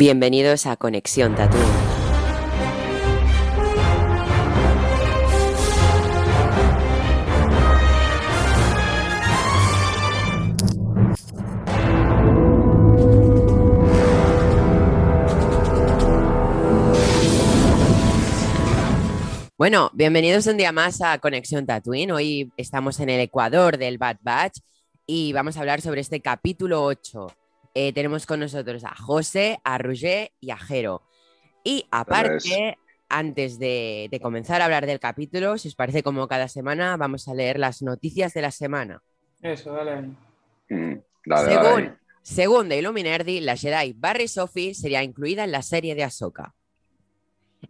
Bienvenidos a Conexión Tatooine. Bueno, bienvenidos un día más a Conexión Tatooine. Hoy estamos en el Ecuador del Bad Batch y vamos a hablar sobre este capítulo 8. Eh, tenemos con nosotros a José, a Roger y a Jero. Y aparte, antes de, de comenzar a hablar del capítulo, si os parece como cada semana, vamos a leer las noticias de la semana. Eso, dale. Mm, dale, según, dale. según The Illuminerdi, la Jedi Barry Sophie sería incluida en la serie de Ahsoka.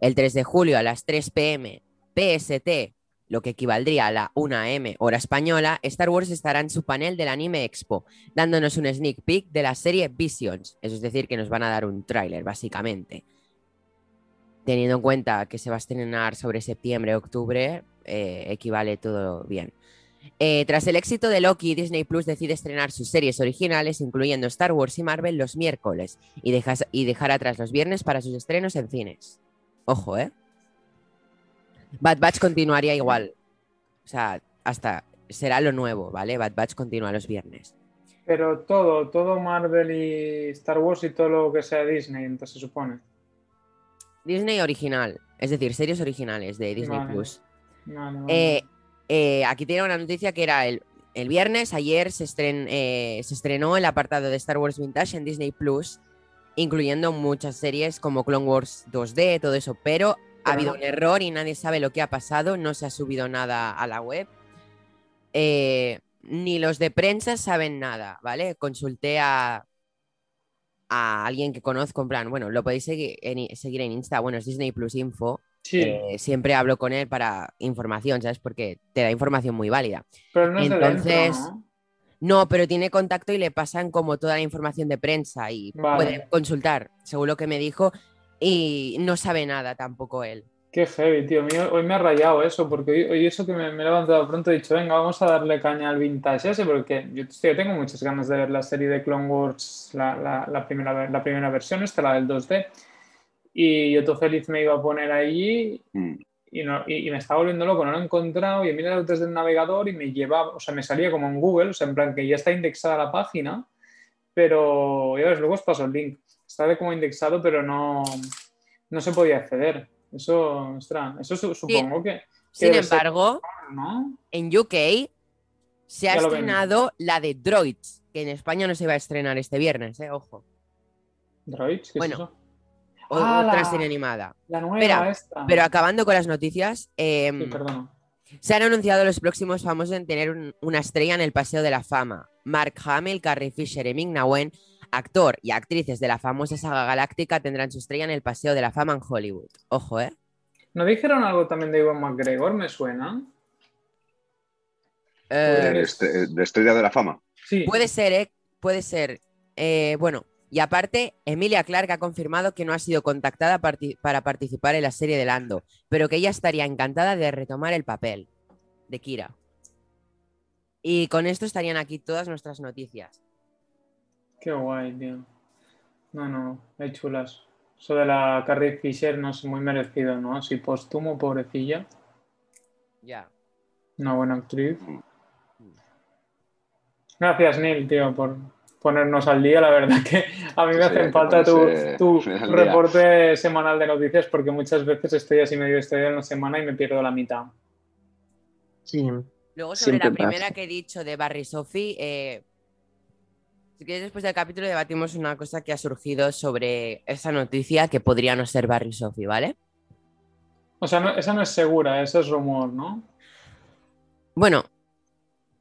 El 3 de julio a las 3 pm PST, lo que equivaldría a la 1 am hora española, Star Wars estará en su panel del Anime Expo, dándonos un sneak peek de la serie Visions. Eso es decir, que nos van a dar un tráiler, básicamente. Teniendo en cuenta que se va a estrenar sobre septiembre, octubre, eh, equivale todo bien. Eh, tras el éxito de Loki, Disney Plus decide estrenar sus series originales, incluyendo Star Wars y Marvel, los miércoles y, y dejar atrás los viernes para sus estrenos en cines. Ojo, ¿eh? Bad Batch continuaría igual. O sea, hasta será lo nuevo, ¿vale? Bad Batch continúa los viernes. Pero todo, todo Marvel y Star Wars y todo lo que sea Disney, entonces se supone. Disney original, es decir, series originales de Disney Vale. Plus. Vale, vale. Eh, eh, aquí tiene una noticia que era el, el viernes, ayer se, estren- eh, se estrenó el apartado de Star Wars Vintage en Disney Plus, incluyendo muchas series como Clone Wars 2D, todo eso, pero ha habido no- un error y nadie sabe lo que ha pasado, no se ha subido nada a la web. Eh, ni los de prensa saben nada, ¿vale? Consulté a, a alguien que conozco, en plan, bueno, lo podéis seguir en, seguir en Insta, bueno, es Disney Plus Info. sí, Eh, siempre hablo con él para información, ¿sabes? Porque te da información muy válida. pero no entonces- ¿no? No, pero tiene contacto y le pasan como toda la información de prensa y Vale. puede consultar, según lo que me dijo, y no sabe nada tampoco él. Qué heavy, tío. Hoy me ha rayado eso, porque hoy, hoy eso que me, me he levantado pronto he dicho, venga, vamos a darle caña al vintage ese, porque yo, tío, tengo muchas ganas de ver la serie de Clone Wars, la, la- la primera, la primera versión, esta, la del 2D. Y yo todo feliz me iba a poner allí Mm, y, no- y- y me estaba volviendo loco, no lo he encontrado y mira desde el navegador y me llevaba, o sea, me salía como en Google, o sea, en plan que ya está indexada la página, pero ya ves, luego os paso el link. Está de como indexado, pero no, no se podía acceder. Eso, ostras, eso su- supongo que, Sin ser- embargo, ¿no? en UK se ha Ya estrenado la de Droids, que en España no se va a estrenar este viernes, ¿eh? Ojo. Droids, ¿qué Bueno, es eso? O- Ah, otra la- serie animada. La nueva esta. Pero acabando con las noticias, Sí, perdona. Se han anunciado los próximos famosos en tener un- una estrella en el Paseo de la Fama. Mark Hamill, Carrie Fisher y Wen, actor y actrices de la famosa saga galáctica, tendrán su estrella en el Paseo de la Fama en Hollywood. Ojo, ¿eh? ¿No dijeron algo también de Iwan McGregor? ¿Me suena? Eh, de, este- de Estrella de la Fama. Sí. puede ser, ¿eh? Puede ser. Eh, bueno, y aparte, Emilia Clarke ha confirmado que no ha sido contactada parti- para participar en la serie de Lando, pero que ella estaría encantada de retomar el papel de Kira. Y con esto estarían aquí todas nuestras noticias. Qué guay, tío. No, no, hay chulas. Eso de la Carrie Fisher no es muy merecido, ¿no? Así póstumo, pobrecilla. Ya. Una buena actriz. Gracias, Neil, tío, por ponernos al día. La verdad que a mí me Sí, hacen falta tu, reporte semanal de noticias porque muchas veces estoy así medio estoy en la semana y me pierdo la mitad. Sí, Luego, sobre la primera pasa. que he dicho de Barry Sophie, eh, si quieres, después del capítulo debatimos una cosa que ha surgido sobre esa noticia que podría no ser Barry Sophie, ¿vale? O sea, no- esa no es segura, ese es rumor, ¿no? Bueno,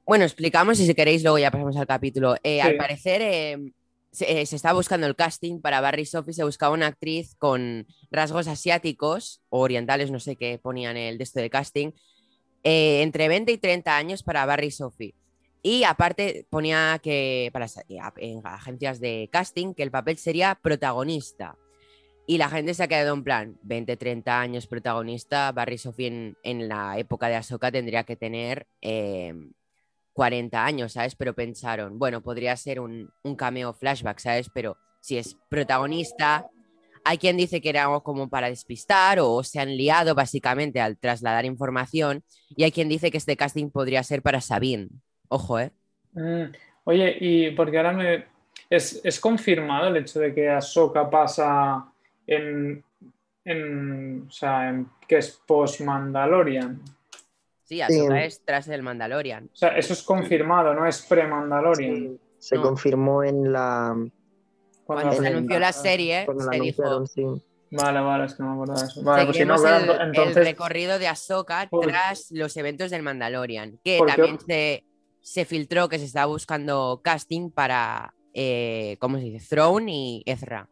bueno, explicamos y si queréis luego ya pasamos al capítulo. Eh, Sí. Al parecer eh, se, eh, se está buscando el casting para Barry Sophie, se buscaba una actriz con rasgos asiáticos o orientales, no sé qué ponían el de esto de casting, eh, entre 20 y 30 años para Barry Sophie. Y aparte ponía que para eh, en agencias de casting que el papel sería protagonista. Y la gente se ha quedado en plan, 20, 30 años protagonista, Barry Sophie en, en la época de Ahsoka tendría que tener eh, 40 años, ¿sabes? Pero pensaron, bueno, podría ser un, un cameo flashback, ¿sabes? Pero si es protagonista, Hay quien dice que era algo como para despistar o se han liado básicamente al trasladar información. Y hay quien dice que este casting podría ser para Sabine. Ojo, ¿eh? Mm, Oye, y porque ahora me. ¿Es, es confirmado el hecho de que Ahsoka pasa en. en o sea, en, que es post-Mandalorian? Sí, Ahsoka Sí. es tras el Mandalorian. O sea, eso es confirmado, no es pre-Mandalorian. Sí, se No. confirmó en la. Cuando se la anunció la serie, Cuando la se dijo anunciaron, sí. Vale, vale, es que no me acuerdo de eso. Vale, pues si no, el, el entonces. recorrido de Ahsoka tras los eventos del Mandalorian, que también se, se filtró que se estaba buscando casting para, eh, ¿cómo se dice? Throne y Ezra.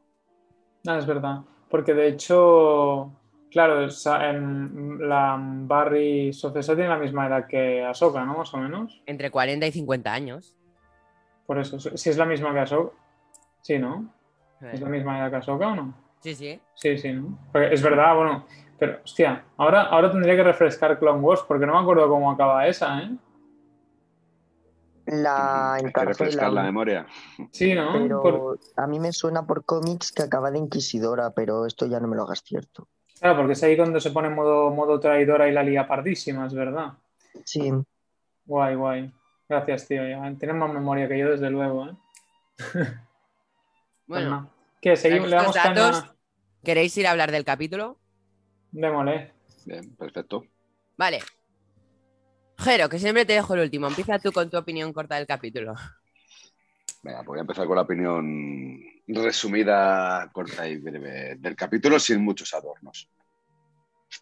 Ah, es verdad. Porque de hecho, claro, en la Barry Sofesa tiene la misma edad que Ahsoka, ¿no? Más o menos. Entre 40 y 50 años. Por eso, si es la misma que Ahsoka. Sí, ¿no? ¿Es la misma edad que Ahsoka o no? Sí, sí. Sí, sí, ¿no? Porque es verdad, bueno. Pero, hostia, ahora, ahora tendría que refrescar Clone Wars porque no me acuerdo cómo acaba esa, ¿eh? La refrescar la encarcelan. memoria. Sí, ¿no? Pero Por- a mí me suena por cómics que acaba de Inquisidora, pero esto ya no me lo hagas cierto. Claro, porque es ahí cuando se pone modo, modo traidora y la lía pardísima, es verdad. Sí, Guay, guay. Gracias, tío. Ya tienes más memoria que yo, desde luego, ¿eh? Pues Bueno, nada. ¿Qué? Seguimos, le estos damos datos, caña. ¿queréis ir a hablar del capítulo? Démosle. Bien, perfecto. Vale. Jero, que siempre te dejo el último. Empieza tú con tu opinión corta del capítulo. Venga, pues voy a empezar con la opinión resumida, corta y breve del capítulo, sin muchos adornos.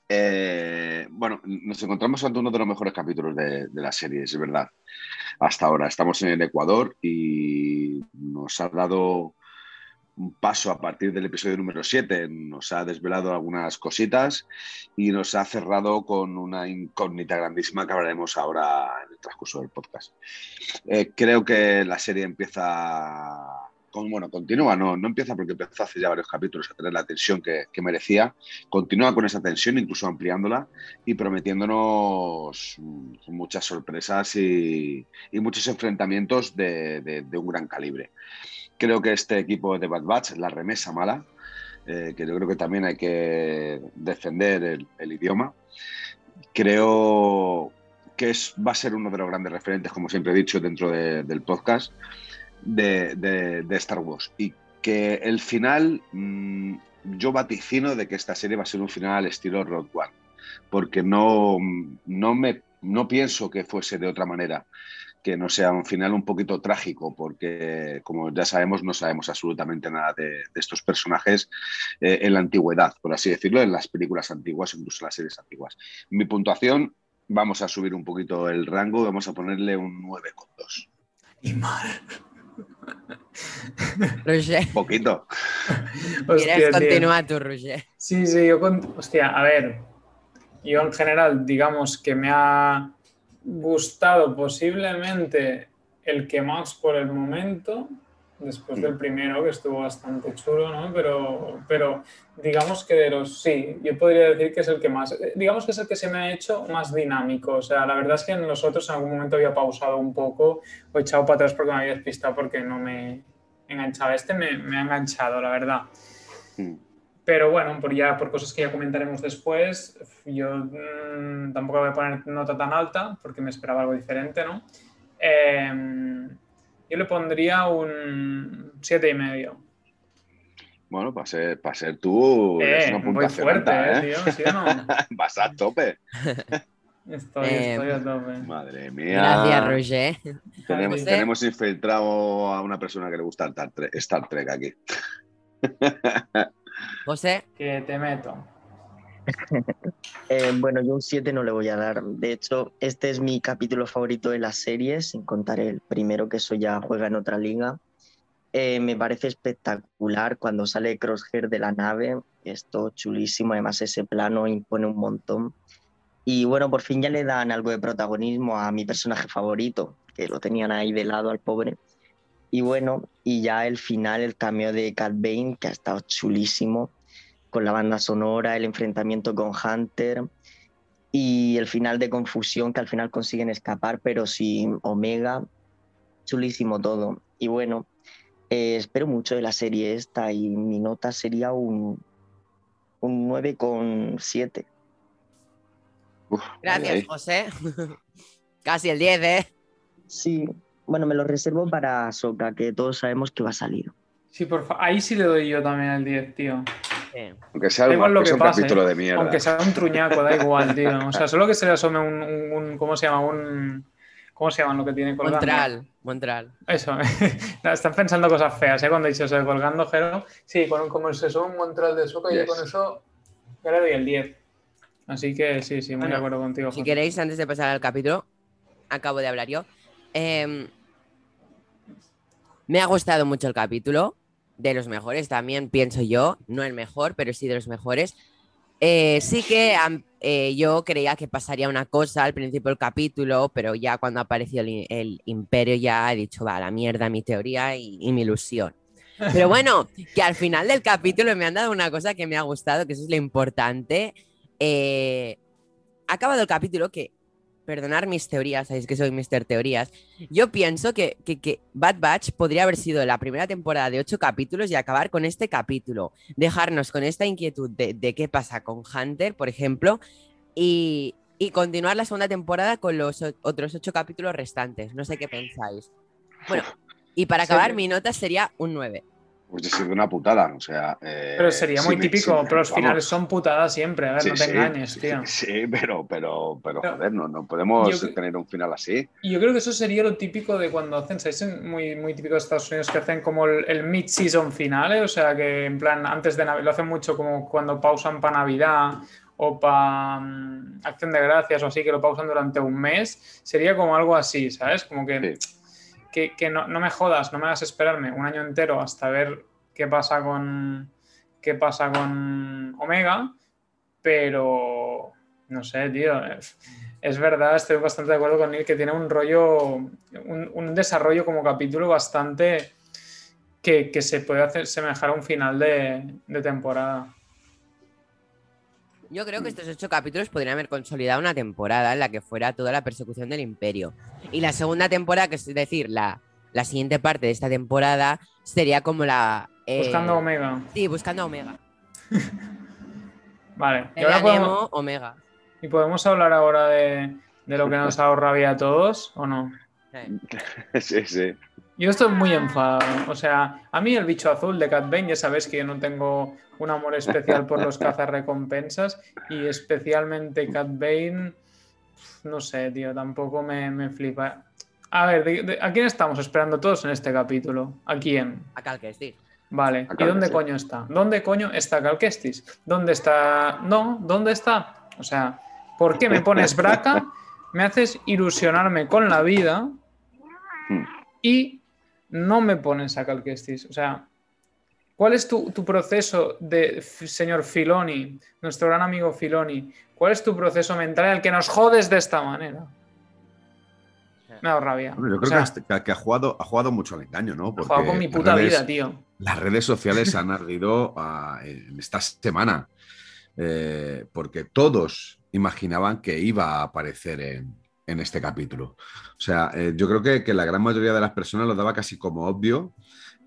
Eh, bueno, nos encontramos ante uno de los mejores capítulos de, de la serie, es verdad. Hasta ahora estamos en el Ecuador y nos ha dado un paso a partir del episodio número 7. Nos ha desvelado algunas cositas y nos ha cerrado con una incógnita grandísima que hablaremos ahora en el transcurso del podcast. Eh, creo que la serie empieza, con, bueno, continúa, no, no empieza porque empezó hace ya varios capítulos a tener la tensión que, que merecía, continúa con esa tensión, incluso ampliándola y prometiéndonos muchas sorpresas y, y muchos enfrentamientos de, de- de un gran calibre. Creo que este equipo de Bad Batch, la remesa mala, eh, que yo creo que también hay que defender el, idioma, creo que es, va a ser uno de los grandes referentes, como siempre he dicho, dentro de- del podcast de Star Wars. Y que el final, mm, yo vaticino de que esta serie va a ser un final estilo Road One, porque no, no, me, no pienso que fuese de otra manera, que no sea un final un poquito trágico, porque como ya sabemos, no sabemos absolutamente nada de, de estos personajes eh, en la antigüedad, por así decirlo, en las películas antiguas, incluso en las series antiguas. Mi puntuación, vamos a subir un poquito el rango, vamos a ponerle un 9,2. Y mal. Roger, Poquito. Hostia, ¿quieres tío. continuar tú, Roger? Sí, sí, yo con... Hostia, a ver. Yo en general, digamos que me ha gustado posiblemente el que más por el momento, después del primero, que estuvo bastante chulo, ¿no? Pero, pero digamos que de los sí, yo podría decir que es el que más, digamos que es el que se me ha hecho más dinámico. O sea, la verdad es que en los otros en algún momento había pausado un poco o echado para atrás porque me había despistado porque no me enganchaba. Este me, me ha enganchado, la verdad. Mm. Pero bueno, por, ya, por cosas que ya comentaremos después, yo mm, tampoco voy a poner nota tan alta porque me esperaba algo diferente, ¿no? Eh, yo le pondría un siete y medio. Bueno, para ser, para ser tú, es Eh, una muy puntuación fuerte, alta, eh, ¿eh? tío, ¿sí o no? Vas a tope. Estoy, Eh, estoy a tope. Madre mía. Gracias, Roger. Tenemos, tenemos infiltrado a una persona que le gusta Star Trek, Star Trek aquí. José, Que te meto. Eh, bueno, yo un 7 no le voy a dar. De hecho, este es mi capítulo favorito de la serie, sin contar el primero, que eso ya juega en otra liga. Eh, me parece espectacular cuando sale Crosshair de la nave. Esto chulísimo, además ese plano impone un montón. Y bueno, por fin ya le dan algo de protagonismo a mi personaje favorito, que lo tenían ahí de lado al pobre. Y bueno, y ya el final, el cameo de Cat Bane, que ha estado chulísimo con la banda sonora, el enfrentamiento con Hunter y el final de confusión que al final consiguen escapar, pero sin Omega. Chulísimo todo. Y bueno, eh, espero mucho de la serie esta y mi nota sería un un 9,7. Uf, Gracias, ahí. José. Casi el 10, ¿eh? Sí, bueno, me lo reservo para Soca, que todos sabemos que va a salir. Sí, por fa- ahí sí le doy yo también el 10, tío. Sí. Aunque sea, lo aunque sea que un pase, capítulo ¿eh? de mierda. Aunque sea un truñaco, da igual, tío. O sea, solo que se le asome un, un- un- ¿cómo se llama? Un, ¿cómo se llama lo que tiene colgando? Montral, Montral. Eso, No, están pensando cosas feas, ¿eh? Cuando he dicho eso de colgando, Jero. Sí, con, como se sube un Montral de soca y Yes. con eso yo le doy el 10. Así que sí, sí, muy Bueno, de acuerdo contigo. Si José. queréis, antes de pasar al capítulo, acabo de hablar yo. Em, me ha gustado mucho el capítulo, de los mejores también, pienso yo. No el mejor, pero sí de los mejores. Eh, sí que eh, yo creía que pasaría una cosa al principio del capítulo, pero ya cuando apareció el, imperio ya he dicho, va, la mierda mi teoría y, y mi ilusión. Pero bueno, que al final del capítulo me han dado una cosa que me ha gustado, que eso es lo importante. Eh, ha acabado el capítulo que, perdonar mis teorías, sabéis que soy Mr. Teorías, yo pienso que, que- que Bad Batch podría haber sido la primera temporada de ocho capítulos y acabar con este capítulo, dejarnos con esta inquietud de, de qué pasa con Hunter, por ejemplo, y, y continuar la segunda temporada con los otros ocho capítulos restantes. No sé qué pensáis. Bueno, y para Sí. acabar, mi nota sería un 9. Pues ha sido una putada. O sea, eh, Pero sería muy me- típico, pero los vamos. finales son putadas siempre. A ver, Sí, no te sí, engañes, sí, tío. Sí, pero, pero, pero Pero- joder, no, no podemos Yo tener un final así. Y yo creo que eso sería lo típico de cuando hacen, ¿sabéis? Muy, muy típico de Estados Unidos que hacen como el, el mid-season finale, o sea que en plan antes de Navidad, lo hacen mucho como cuando pausan para Navidad o para Acción de Gracias o así, que lo pausan durante un mes, sería como algo así, ¿sabes? Como que, que, no, me jodas, no me hagas esperarme un año entero hasta ver qué pasa con qué pasa con Omega, pero no sé, tío. Es, verdad, estoy bastante de acuerdo con Neil que tiene un rollo, un, un desarrollo como capítulo bastante que, que se puede hacer semejar a un final de, de temporada. Yo creo que estos ocho capítulos podrían haber consolidado una temporada en la que fuera toda la persecución del imperio. Y la segunda temporada, que es decir, la, la siguiente parte de esta temporada, sería como la... eh, Buscando Omega. Sí, buscando a Omega. Vale. Y, ahora podemos, Omega. y podemos hablar ahora de, de lo que nos ha dado rabia a todos, ¿o no? Sí, sí. Yo estoy muy enfadado. O sea, a mí el bicho azul de Cat Bane, ya sabes que yo no tengo un amor especial por los cazarrecompensas y especialmente Cat Bane, no sé, tío, tampoco me, me flipa. A ver, ¿de- de- ¿a quién estamos esperando todos en este capítulo? ¿A quién? A Cal Kestis. Vale, ¿y dónde coño está? ¿Dónde coño está Cal Kestis? ¿Dónde está? No, ¿dónde está? O sea, ¿por qué me pones braca? Me haces ilusionarme con la vida Hmm. y no me pones a Cal Kestis. O sea, ¿cuál es tu, tu proceso de señor Filoni, nuestro gran amigo Filoni? ¿Cuál es tu proceso mental en el que nos jodes de esta manera? Me ha dado rabia. Bueno, yo O creo sea, que, ha, jugado, ha jugado mucho al engaño, ¿no? he jugado con mi las puta redes- vida, tío. Las redes sociales han ardido ah, en esta semana, eh, porque todos imaginaban que iba a aparecer en, en este capítulo. O sea, eh, yo creo que, que la gran mayoría de las personas lo daba casi como obvio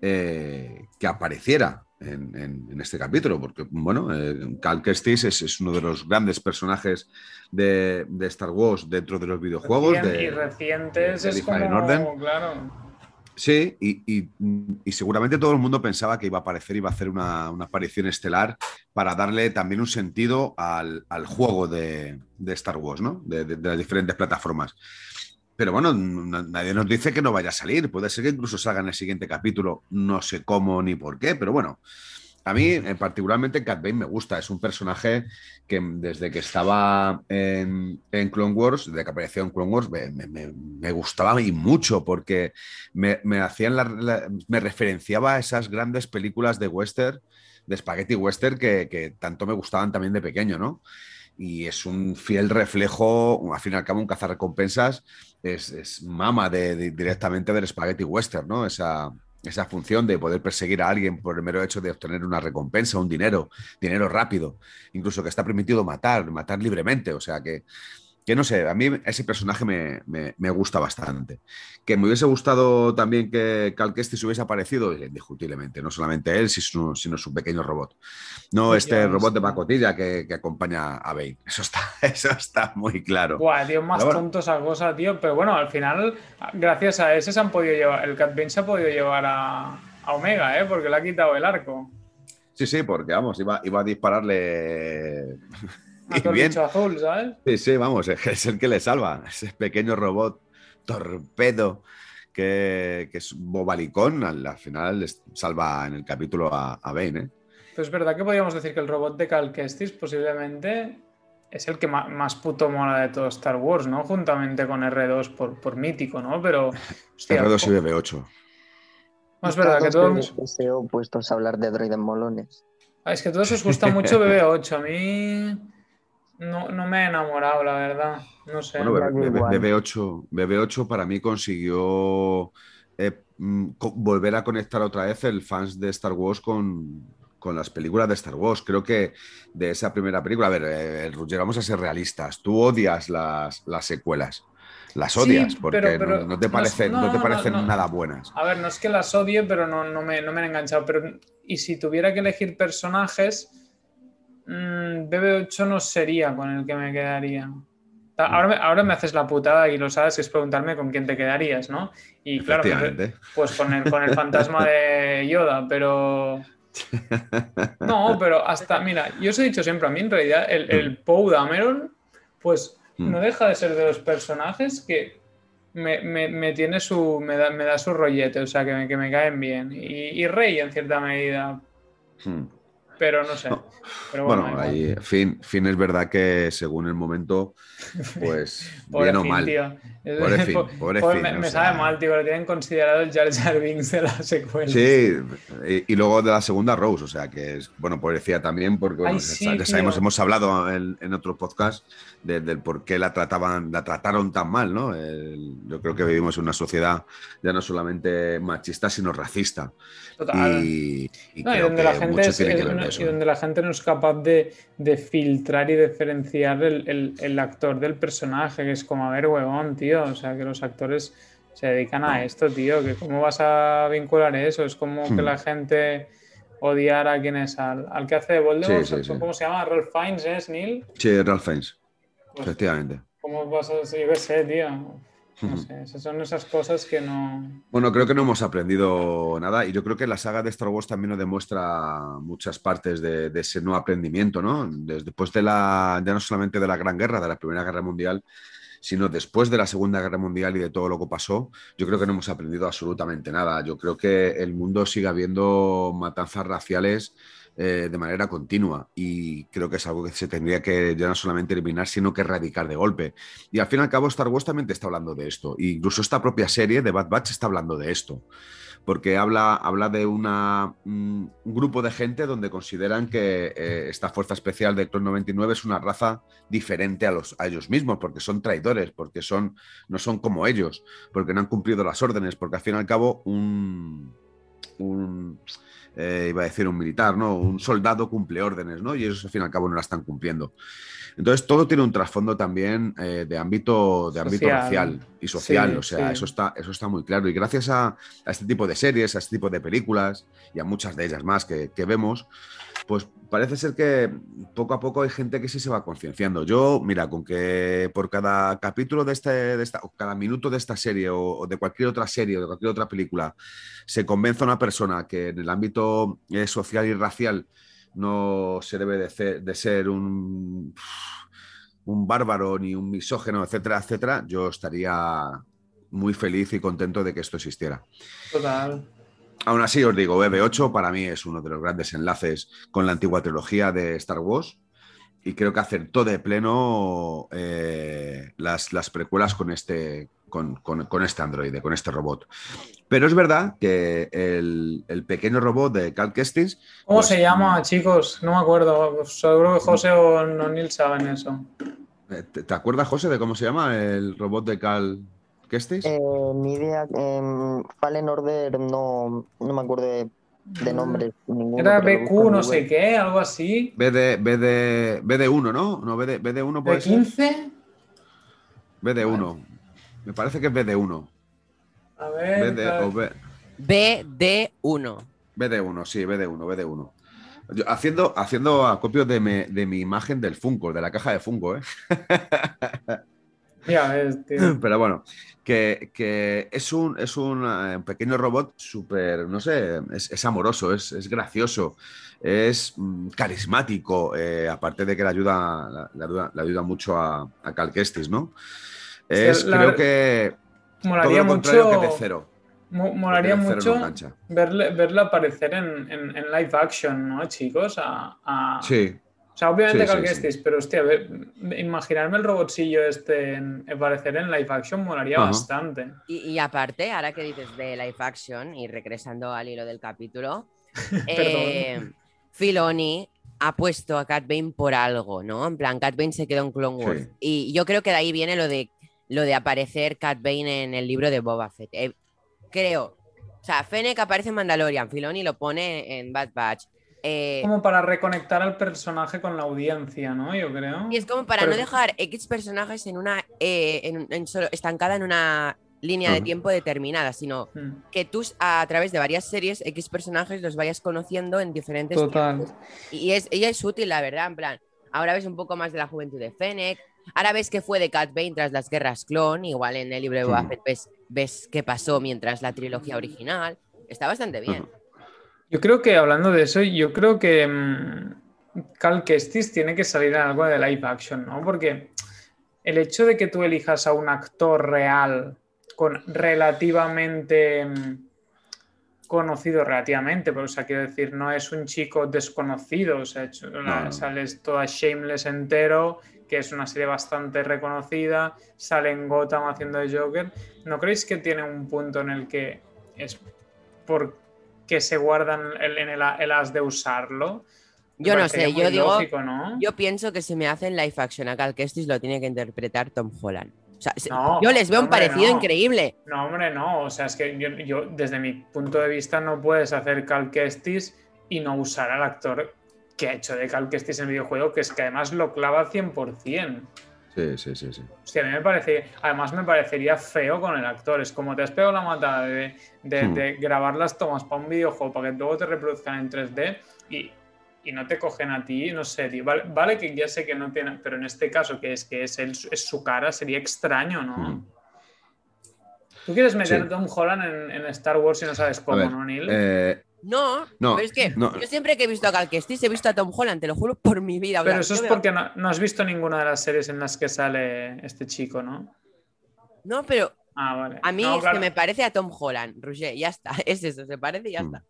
eh, que apareciera en, en- en este capítulo, porque, bueno, eh, Cal Kestis es, es uno de los grandes personajes de, de Star Wars dentro de los videojuegos. Recien- de- y recientes de es como, Fallen Order. claro. Sí, y, y- y seguramente todo el mundo pensaba que iba a aparecer, iba a hacer una, una aparición estelar para darle también un sentido al, al juego de, Star Wars, ¿no? De, las diferentes plataformas. Pero bueno, nadie nos dice que no vaya a salir. Puede ser que incluso salga en el siguiente capítulo, no sé cómo ni por qué, pero bueno. A mí, eh, particularmente, Cat Bane me gusta. Es un personaje que desde que estaba en, en Clone Wars, desde que apareció en Clone Wars, me, gustaba y mucho porque me, hacían la- me referenciaba a esas grandes películas de western, de spaghetti western que, que tanto me gustaban también de pequeño, ¿no? Y es un fiel reflejo, al fin y al cabo, un cazarrecompensas es, es mama de, de- directamente del spaghetti western, ¿no? Esa, esa función de poder perseguir a alguien por el mero hecho de obtener una recompensa, un dinero, dinero rápido, incluso que está permitido matar, matar libremente, o sea que que no sé, a mí ese personaje me, me- me gusta bastante. Que me hubiese gustado también que Cal Kestis hubiese aparecido, indiscutiblemente, no solamente él, sino, sino su pequeño robot. No este robot de pacotilla que, que acompaña a Bane. Eso está, eso está muy claro. Buah, tío, más bueno. tonto esa cosa, tío. Pero bueno, al final, gracias a ese se han podido llevar, el Cat Bane se ha podido llevar a, a Omega, ¿eh? Porque le ha quitado el arco. Sí, sí, porque vamos, iba, iba a dispararle. Bien. azul, ¿sabes? Sí, sí, vamos, es el que le salva. Ese pequeño robot torpedo que, que es bobalicón, al, al final les salva en el capítulo a, a Bane, ¿eh? Pues es verdad que podríamos decir que el robot de Cal Kestis posiblemente es el que más, puto mola de todo Star Wars, ¿no? Juntamente con R2 por, por mítico, ¿no? Pero, hostia, R2 y co- BB8. no, es verdad que todo... Todos deseo puestos a hablar de droides molones. Ah, Es que a todos os gusta mucho BB8. A mí no, no me ha enamorado, la verdad. No sé. Bueno, Black BB, Widow. BB8, BB8 para mí consiguió eh, mm, volver a conectar otra vez el fans de Star Wars con, con las películas de Star Wars. Creo que de esa primera película, a ver, eh, Roger, vamos a ser realistas. Tú odias las, las secuelas. Las Sí, odias porque pero- pero no, no te parecen, no, no, te parecen nada buenas. A ver, no es que las odie, pero no, no, me, no me han enganchado. Pero, y si tuviera que elegir personajes, mm, BB8 no sería con el que me quedaría. Ta- Ahora me, ahora me haces la putada y lo sabes, que es preguntarme con quién te quedarías, ¿no? Y claro, Efectivamente. pues con el, con el fantasma de Yoda, pero... No, pero hasta, mira, yo os he dicho siempre, a mí en realidad el, el Poe Dameron, pues Mm. no deja de ser de los personajes que me, me- me tiene su, me da, me da su rollete, o sea, que me, que me caen bien. Y, y Rey en cierta medida, Hmm. Pero no sé. No. Pero bueno, ahí, fin, fin es verdad que según el momento, pues bien o mal. tío. Pobre Po- pobre me, sabe mal, tío, lo tienen considerado el Jar Jar Binks de la secuela. Sí, y, y luego de la segunda Rose, o sea que es, bueno, pobrecía también, porque bueno, Ay, ya sí, sa- ya sabemos, hemos hablado en, en otro podcast de- del por qué la trataban, la trataron tan mal, ¿no? El- yo creo que vivimos en una sociedad ya no solamente machista, sino racista. Total. Y, y No, y creo donde que la gente mucho es- tiene que es- ver no- de y eso. donde la gente no es capaz de, de filtrar y diferenciar el, el- el actor del personaje, que es como, a ver, huevón, tío, o sea, que los actores se dedican a esto, tío, que cómo vas a vincular eso, es como que Hmm. la gente odiara a quien es al, al que hace de Voldemort, Sí, sí, sí. ¿cómo se llama? Ralph Fiennes, ¿es, Neil? Sí, Ralph Fiennes, Pues, efectivamente. ¿Cómo vas a, yo qué sé, tío? No sé, esas son esas cosas que no... Bueno, creo que no hemos aprendido nada y yo creo que la saga de Star Wars también nos demuestra muchas partes de, de ese no aprendimiento, ¿no? Des- Después de la, ya no solamente de la Gran Guerra, de la Primera Guerra Mundial, sino después de la Segunda Guerra Mundial y de todo lo que pasó, yo creo que no hemos aprendido absolutamente nada. Yo creo que el mundo sigue habiendo matanzas raciales eh, de manera continua y creo que es algo que se tendría que ya no solamente eliminar, sino que erradicar de golpe. Y al fin y al cabo Star Wars también está hablando de esto. E incluso esta propia serie de Bad Batch está hablando de esto. Porque habla, habla de mm, un grupo de gente donde consideran que eh, esta fuerza especial del Clon 99 es una raza diferente a, los, a ellos mismos, porque son traidores, porque son, no son como ellos, porque no han cumplido las órdenes, porque al fin y al cabo un, un eh, iba a decir un militar, ¿no? Un soldado cumple órdenes, ¿no? Y ellos al fin y al cabo no la están cumpliendo. Entonces todo tiene un trasfondo también eh, de ámbito, de ámbito Social. racial y social, Sí, o sea, sí. eso está, eso está muy claro. Y gracias a, a este tipo de series, a este tipo de películas y a muchas de ellas más que, que vemos, pues parece ser que poco a poco hay gente que sí se va concienciando. Yo, mira, con que por cada capítulo de, este, de esta, o cada minuto de esta serie o, o de cualquier otra serie o de cualquier otra película se convenza a una persona que en el ámbito eh, social y racial no se debe de, ce- de ser un, un bárbaro ni un misógeno, etcétera, etcétera, yo estaría muy feliz y contento de que esto existiera. Total. Aún así, os digo, BB8 para mí es uno de los grandes enlaces con la antigua trilogía de Star Wars y creo que acertó de pleno eh, las, las precuelas con este, con, con- con este androide, con este robot. Pero es verdad que el, el pequeño robot de Cal Kestis... ¿Cómo pues, se llama, chicos? No me acuerdo. Seguro que José o no, Neil saben eso. eh, ¿Te, te acuerdas, José, de cómo se llama el robot de Cal Kestis? Eh, ni idea. em, Fallen Order no, no me acuerdo de, de nombre. ninguno, Era BQ no sé qué, algo así. BD, BD, BD1, ¿no? No, BD, BD1 puede ser. ¿B15? BD1. Me parece que es BD1. A ver. BD, o B- BD1. BD1, sí, BD1, BD1. Yo, haciendo, haciendo acopio de mi, de mi imagen del Funko, de la caja de Funko, ¿eh? Ya tío. Pero bueno, que, que es un, es un eh, pequeño robot súper, no sé, es, es amoroso, es, es gracioso, es mm, carismático, eh, aparte de que le ayuda, la- ayuda, mucho a, a Cal Kestis, ¿no? Es, creo que todo Molaría lo contrario mucho. que de cero. mo- Molaría Porque de cero no mucho verle, aparecer en, en- en live action, ¿no, chicos? A, a- Sí, O sea, obviamente Sí, sí, pero hostia, ver- imaginarme el robotcillo este en, aparecer en live action molaría bastante. Y, y aparte, ahora que dices de live action y regresando al hilo del capítulo, eh, Filoni ha puesto a Cat Bane por algo, ¿no? En plan, Cat Bane se quedó en Clone Wars. Sí. Y yo creo que de ahí viene lo de, lo de aparecer Cat Bane en el libro de Boba Fett. Eh, creo. O sea, Fennec aparece en Mandalorian, Filoni lo pone en Bad Batch. Eh, Como para reconectar al personaje con la audiencia, ¿no? Yo creo. y es como para Pero- no dejar X personajes en una eh, en- en solo- estancada en una línea de tiempo determinada, sino Mm, que tú a través de varias series X personajes los vayas conociendo en diferentes Total. tiempos. Y es, ella es útil, la verdad, en plan, ahora ves un poco más de la juventud de Fennec, ahora ves que fue de Cat Bane tras las guerras clon, igual en el libro de Boba Hmm. Fett ves, ves qué pasó mientras la trilogía original, está bastante bien. Yo creo que hablando de eso, yo creo que mm, Cal Kestis tiene que salir en algo de live action, ¿no? Porque el hecho de que tú elijas a un actor real con relativamente mm, conocido relativamente, pero o sea, quiero decir, no es un chico desconocido, o sea, no. sales toda Shameless entero, que es una serie bastante reconocida, sale en Gotham haciendo de Joker. ¿No creéis que tiene un punto en el que es porque se guardan el, en el, el as de usarlo? Yo no sé, yo digo, lógico, ¿no? yo pienso que si me hacen live action a Cal Kestis lo tiene que interpretar Tom Holland. O sea, se- No, yo les veo un parecido no. increíble. No, hombre, no. O sea, es que yo, yo, desde mi punto de vista, no puedes hacer Cal Kestis y no usar al actor que ha hecho de Cal Kestis en el videojuego, que es que además lo clava al 100%. Sí, sí, sí. sí. Hostia, a mí me parece, además me parecería feo con el actor. Es como te has pegado la matada de, de- Hmm. de grabar las tomas para un videojuego para que luego te reproduzcan en 3D y, y no te cogen a ti, no sé, tío. Vale, vale que ya sé que no tiene, pero en este caso que es que es, él- es su cara, sería extraño, ¿no? Hmm. Tú quieres meter Sí. a Tom Holland en, en Star Wars y no sabes cómo, ver, ¿no, Neil? eh, No, No, pero es que no. yo siempre que he visto a Cal Kestis he visto a Tom Holland, te lo juro por mi vida. pero eso es veo- porque no, no has visto ninguna de las series en las que sale este chico, ¿no? No, pero Ah, vale. a mí No, es claro. que me parece a Tom Holland, Roger, ya está, es eso, se parece y ya Mm. está.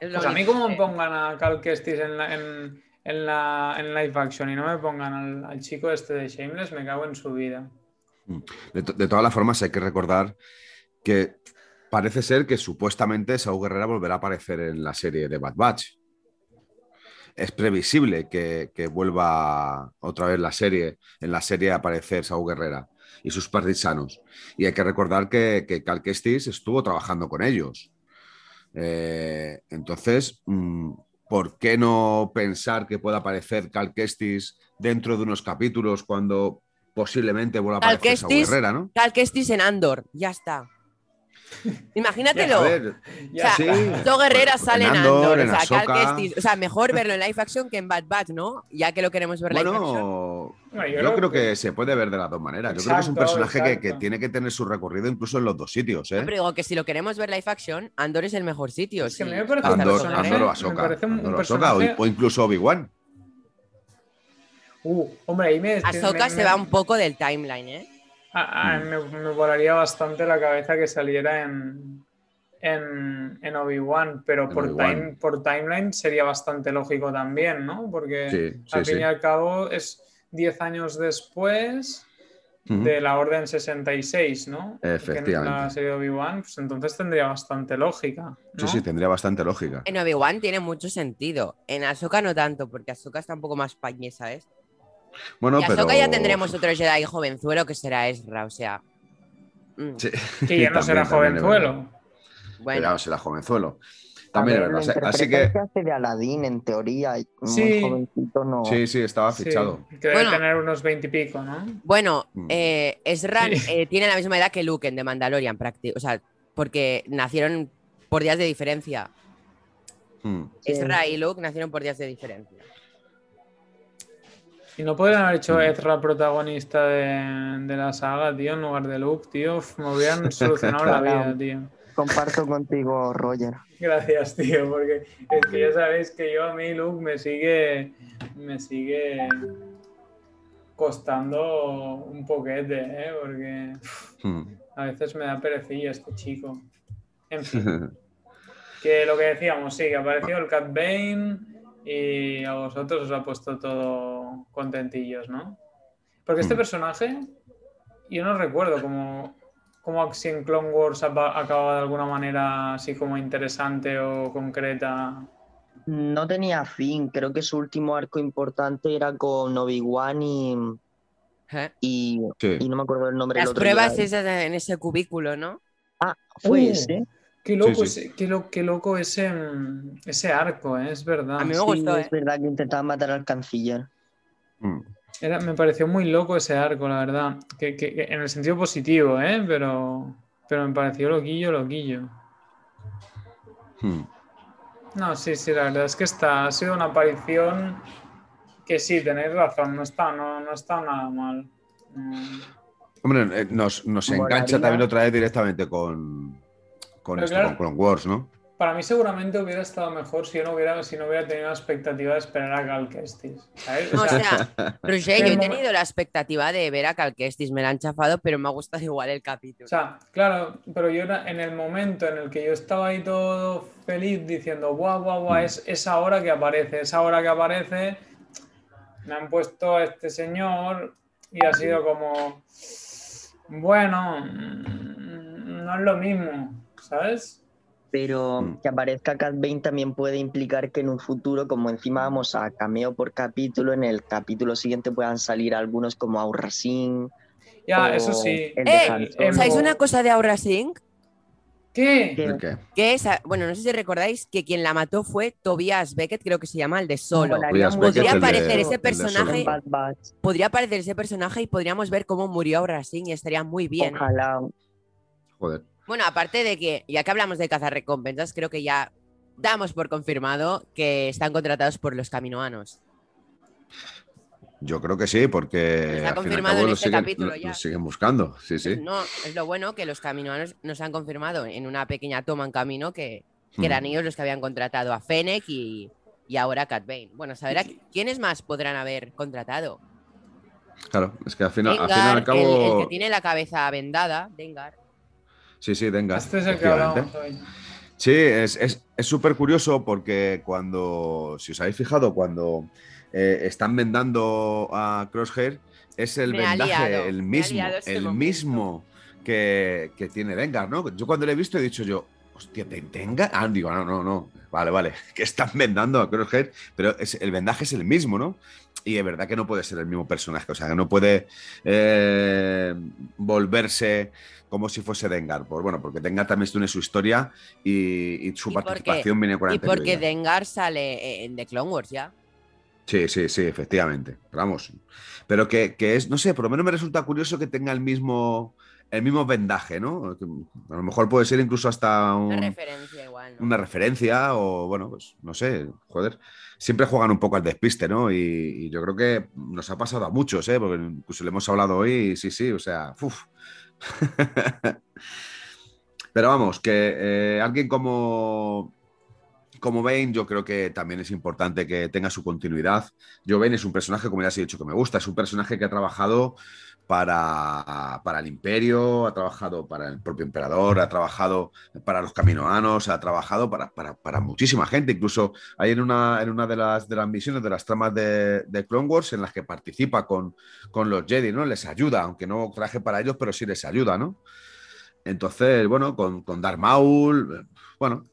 Es Pues a mí como me pongan a Cal Kestis en, la, en, en, la, en live action y no me pongan al, al chico este de Shameless, me cago en su vida. De, to- de todas las formas, hay que recordar que parece ser que supuestamente Saúl Guerrera volverá a aparecer en la serie de Bad Batch. Es previsible que, que vuelva otra vez la serie, en la serie a aparecer Saúl Guerrera y sus partisanos. Y hay que recordar que, que Cal Kestis estuvo trabajando con ellos. Eh, entonces, mm, ¿por qué no pensar que pueda aparecer Cal Kestis dentro de unos capítulos cuando posiblemente vuelva a aparecer Saúl Guerrera, ¿no? Cal Kestis en Andor, ya está. Imagínatelo. ver, O Ya sea, sí. Saw Guerrera En sale en Andor, Andor, en o sea. Kestis, o sea, mejor verlo en live action que en Bad Batch, ¿no? Ya que lo queremos ver live action. bueno, Bueno, yo, creo que... se puede ver de las dos maneras. yo creo que es un personaje que, tiene que tener su recorrido incluso en los dos sitios, ¿eh? Pero digo que si lo queremos ver live action, Andor es el mejor sitio. Es que a sí. mí me parece Hasta un Andor, o Ahsoka. un Andor o Ahsoka, o, personaje- o incluso Obi-Wan. Uh, hombre, ahí me... Ahsoka me- se me- va un poco del timeline, ¿eh? A- a- Mm. me, me volaría bastante la cabeza que saliera en, en, en Obi-Wan, pero En por, time, por timeline sería bastante lógico también, ¿no? Porque Sí, sí, al fin sí. y al cabo es 10 años después de la Orden 66, ¿no? Que en Efectivamente. La serie de Obi-Wan, pues entonces tendría bastante lógica. ¿no? Sí, sí, tendría bastante lógica. En Obi-Wan tiene mucho sentido. En Ahsoka no tanto, porque Ahsoka está un poco más pañesa, ¿eh? Bueno, y pero. Ya tendremos otro Jedi jovenzuelo que será Ezra, o sea. mm, Sí. Que ya no será jovenzuelo. Bueno, Pero será jovenzuelo. También es ver, verdad. Así que hace de Aladín, en teoría, y muy Sí. jovencito no. sí, sí, estaba Sí, fichado. que debe Bueno. tener unos veintipico, ¿no? Bueno, Mm. eh, Ezra Sí. eh, tiene la misma edad que Luke en The Mandalorian, prácti- o sea, porque nacieron por días de diferencia. Mm. Sí. Ezra y Luke nacieron por días de diferencia. Y no podrían haber hecho. Ezra protagonista de, de la saga, tío, en lugar de Luke, tío. Me hubieran solucionado la vida, tío. Comparto contigo, Roger. Gracias, tío, porque es que ya sabéis que yo a mí Luke me sigue me sigue costando un poquete, ¿eh? porque Mm. a veces me da perecilla este chico. En fin, que lo que decíamos, sí, que apareció el Cat Bane y a vosotros os ha puesto todo contentillos, ¿no? Porque este Mm. personaje, yo no recuerdo cómo, cómo si en Clone Wars acababa de alguna manera así como interesante o concreta. No tenía fin, creo que su último arco importante era con Obi-Wan y, ¿Eh? y, Sí. y no me acuerdo el nombre del Las otro pruebas esas en ese cubículo, ¿no? Ah, fue Uh, ese. Qué loco, Sí, Ese, qué, lo- qué loco ese, mm, ese arco, ¿eh? es verdad. A mí me Sí, gustó, es ¿eh? verdad que intentaba matar al canciller. Mm. Era- me pareció muy loco ese arco, la verdad. Que, que- que en el sentido positivo, ¿eh? Pero, pero me pareció loquillo, loquillo. Mm. No, sí, sí, la verdad es que esta ha sido una aparición que sí, tenéis razón, no está, no, no está nada mal. Mm. Hombre, eh, nos, nos engancha también otra vez directamente con, con, esto, claro. con Clone Wars, ¿no? Para mí seguramente hubiera estado mejor si yo no hubiera, si no hubiera tenido la expectativa de esperar a Cal Kestis, O o sea, Roger, en yo he tenido la expectativa de ver a Cal Kestis, me la han chafado, pero me ha gustado igual el capítulo. O sea, claro, pero yo en el momento en el que yo estaba ahí todo feliz diciendo, guau, guau, guau, es esa hora que aparece, esa hora que aparece, me han puesto a este señor y ha sido como, bueno, mm, no es lo mismo, ¿sabes? Pero Mm. que aparezca Cat Bane también puede implicar que en un futuro, como encima vamos a cameo por capítulo, en el capítulo siguiente puedan salir algunos como Aurra Singh. Ya, o eso sí. ¡Eh! Solo. ¿Sabéis una cosa de Aura Singh? ¿Qué? Que- ¿El qué? Que esa, bueno, no sé si recordáis que quien la mató fue Tobias Beckett, creo que se llama, el de Solo. Tobias Podría de- aparecer ese personaje, podría aparecer ese personaje y podríamos ver cómo murió Aura Singh y estaría muy bien. ¿eh? Ojalá. Joder. Bueno, aparte de que, ya que hablamos de cazar recompensas, creo que ya damos por confirmado que están contratados por los caminoanos. Yo creo que sí, porque Está al fin y al confirmado cabo en este siguen, capítulo lo- ya. siguen buscando. Sí, sí. No, es lo bueno que los caminoanos nos han confirmado en una pequeña toma en camino que, que Mm. eran ellos los que habían contratado a Fennec y, y ahora a Cat Bane. Bueno, saber quiénes más podrán haber contratado. Claro, es que al final, al, fin y al el- cabo. el, que tiene la cabeza vendada, Dengar. Sí, sí, venga. Este es el que hablábamos hoy. Sí, es súper curioso porque cuando, si os habéis fijado, cuando eh, están vendando a Crosshair, es el Me vendaje, liado, el mismo, este el momento. mismo que, que tiene Dengar, ¿no? Yo cuando lo he visto he dicho yo, hostia, ¿te- ¿Dengar? Ah, digo, no, no, no, vale, vale, que están vendando a Crosshair, pero es- el vendaje es el mismo, ¿no? Y es verdad que no puede ser el mismo personaje, o sea, que no puede eh, volverse como si fuese Dengar. Por, bueno, porque Dengar también tiene su historia y, y su Y porque- participación viene con Y porque. Dengar sale en The Clone Wars ya. Sí, sí, sí, efectivamente. Vamos. Pero que, que es, no sé, por lo menos me resulta curioso que tenga el mismo, el mismo vendaje, ¿no? A lo mejor puede ser incluso hasta un- Una referencia igual. ¿no? una referencia o, bueno, pues no sé, joder. Siempre juegan un poco al despiste, ¿no? Y, y yo creo que nos ha pasado a muchos, ¿eh? Porque incluso le hemos hablado hoy y sí, sí, o sea, uf. Pero vamos, que eh, alguien como, como Bane, yo creo que también es importante que tenga su continuidad. Yo Bane es un personaje, como ya os he dicho, que me gusta. Es un personaje que ha trabajado para, para el imperio, ha trabajado para el propio emperador, ha trabajado para los caminoanos, ha trabajado para, para- para muchísima gente. Incluso hay en una, en una de, las, de las misiones, de las tramas de, de Clone Wars, en las que participa con, con los Jedi, ¿no? Les ayuda, aunque no traje para ellos, pero sí les ayuda, ¿no? Entonces, bueno, con, con Darth Maul, bueno,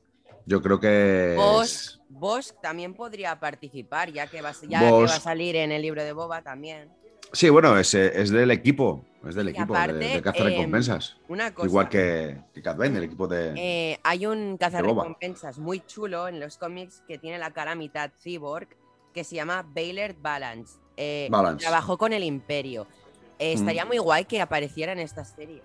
yo creo que... es- Bosch, Bosch también podría participar, ya que va, ya que va a salir en el libro de Boba también. Sí, bueno, es, es del equipo. Es del Y equipo aparte, de, de caza em, recompensas. Una cosa. Igual que, que el equipo de. Eh, hay un cazarrecompensas muy chulo en los cómics que tiene la cara mitad cyborg que se llama Baylor Balance. Eh, Balance. Trabajó con el Imperio. Eh, estaría Mm. muy guay que apareciera en esta serie.